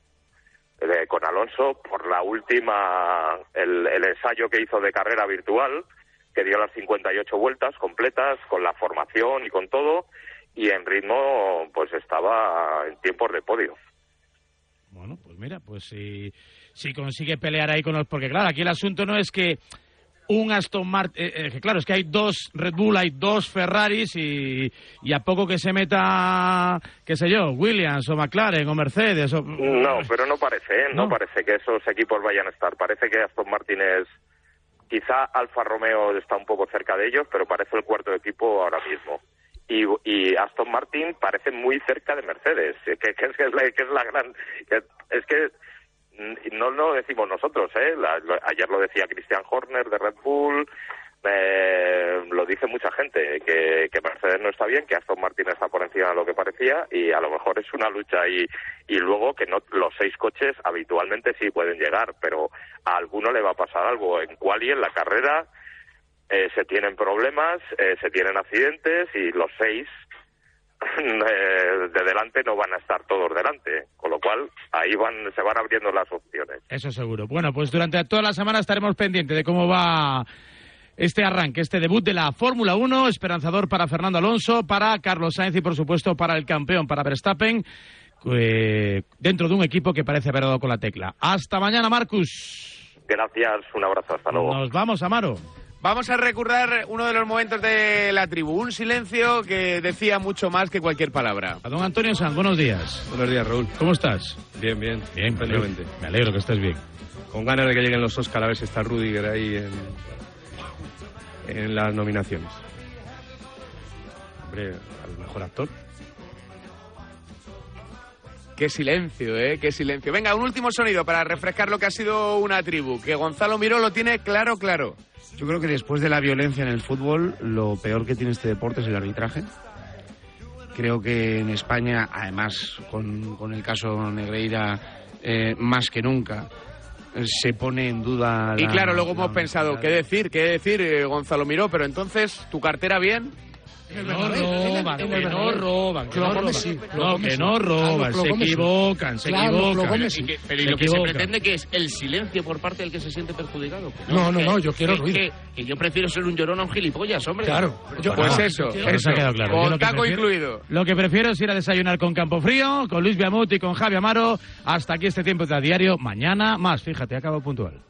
con Alonso por la última, el ensayo que hizo de carrera virtual, que dio las 58 vueltas completas, con la formación y con todo, y en ritmo pues estaba en tiempos de podio. Bueno, pues mira, pues si, si consigue pelear ahí con los... Porque claro, aquí el asunto no es que un Aston Martin... eh, eh, claro, es que hay dos Red Bull, hay dos Ferraris y, y a poco que se meta, qué sé yo, Williams o McLaren o Mercedes o... No, pero no parece, ¿eh? no, No. parece que esos equipos vayan a estar. Parece que Aston Martin es, quizá Alfa Romeo está un poco cerca de ellos, pero parece el cuarto equipo ahora mismo. Y, Aston Martin parece muy cerca de Mercedes, que, que es, que es la, que es la gran... es que mm, no lo decimos nosotros, ¿eh? La- lo- ayer lo decía Christian Horner de Red Bull, eh, lo dice mucha gente, que, que Mercedes no está bien, que Aston Martin está por encima de lo que parecía y a lo mejor es una lucha y, y luego que no los seis coches habitualmente sí pueden llegar, pero a alguno le va a pasar algo. En quali, en la carrera, eh, se tienen problemas, eh, se tienen accidentes y los seis eh, de delante no van a estar todos delante, con lo cual ahí van se van abriendo las opciones. Eso seguro. Bueno, pues durante toda la semana estaremos pendientes de cómo va este arranque, este debut de la Fórmula 1, esperanzador para Fernando Alonso, para Carlos Sainz y por supuesto para el campeón, para Verstappen, eh, dentro de un equipo que parece haber dado con la tecla. Hasta mañana, Marcus. Gracias, un abrazo, hasta luego. Nos vamos, Amaro. Vamos a recordar uno de los momentos de la tribu, un silencio que decía mucho más que cualquier palabra. A don Antonio Sanz, buenos días. Buenos días, Raúl. ¿Cómo estás? Bien, bien. Bien, me alegro, Perfectamente. me alegro que estés bien. Con ganas de que lleguen los Oscar a ver si está Rudiger ahí en, en las nominaciones. Hombre, al mejor actor. Qué silencio, ¿eh? Qué silencio. Venga, un último sonido para refrescar lo que ha sido una tribu, que Gonzalo Miró lo tiene claro, claro. Yo creo que después de la violencia en el fútbol, lo peor que tiene este deporte es el arbitraje. Creo que en España, además con, con el caso Negreira, eh, más que nunca, eh, se pone en duda. Y la- claro, luego hemos pensado, ¿qué decir? ¿Qué decir, eh, Gonzalo Miró? Pero entonces, ¿tu cartera bien? Que no roban, que no roban, que no roban. sí, No, Clogome que sí. no roban, Claro, se equivocan, se Claro, equivocan. Pero y lo que se pretende que es el silencio por parte del que se siente perjudicado. No, no, no, yo quiero ruido. Que, que yo prefiero ser un llorón a un gilipollas, hombre. Claro. Yo- Pues Ah, eso, eso eso. ha quedado claro. Con lo que taco prefiero- incluido. Lo que prefiero es ir a desayunar con Campofrío, con Luis Biamut y con Javi Amaro. Hasta aquí este tiempo de a diario. Mañana más, fíjate, acabo puntual.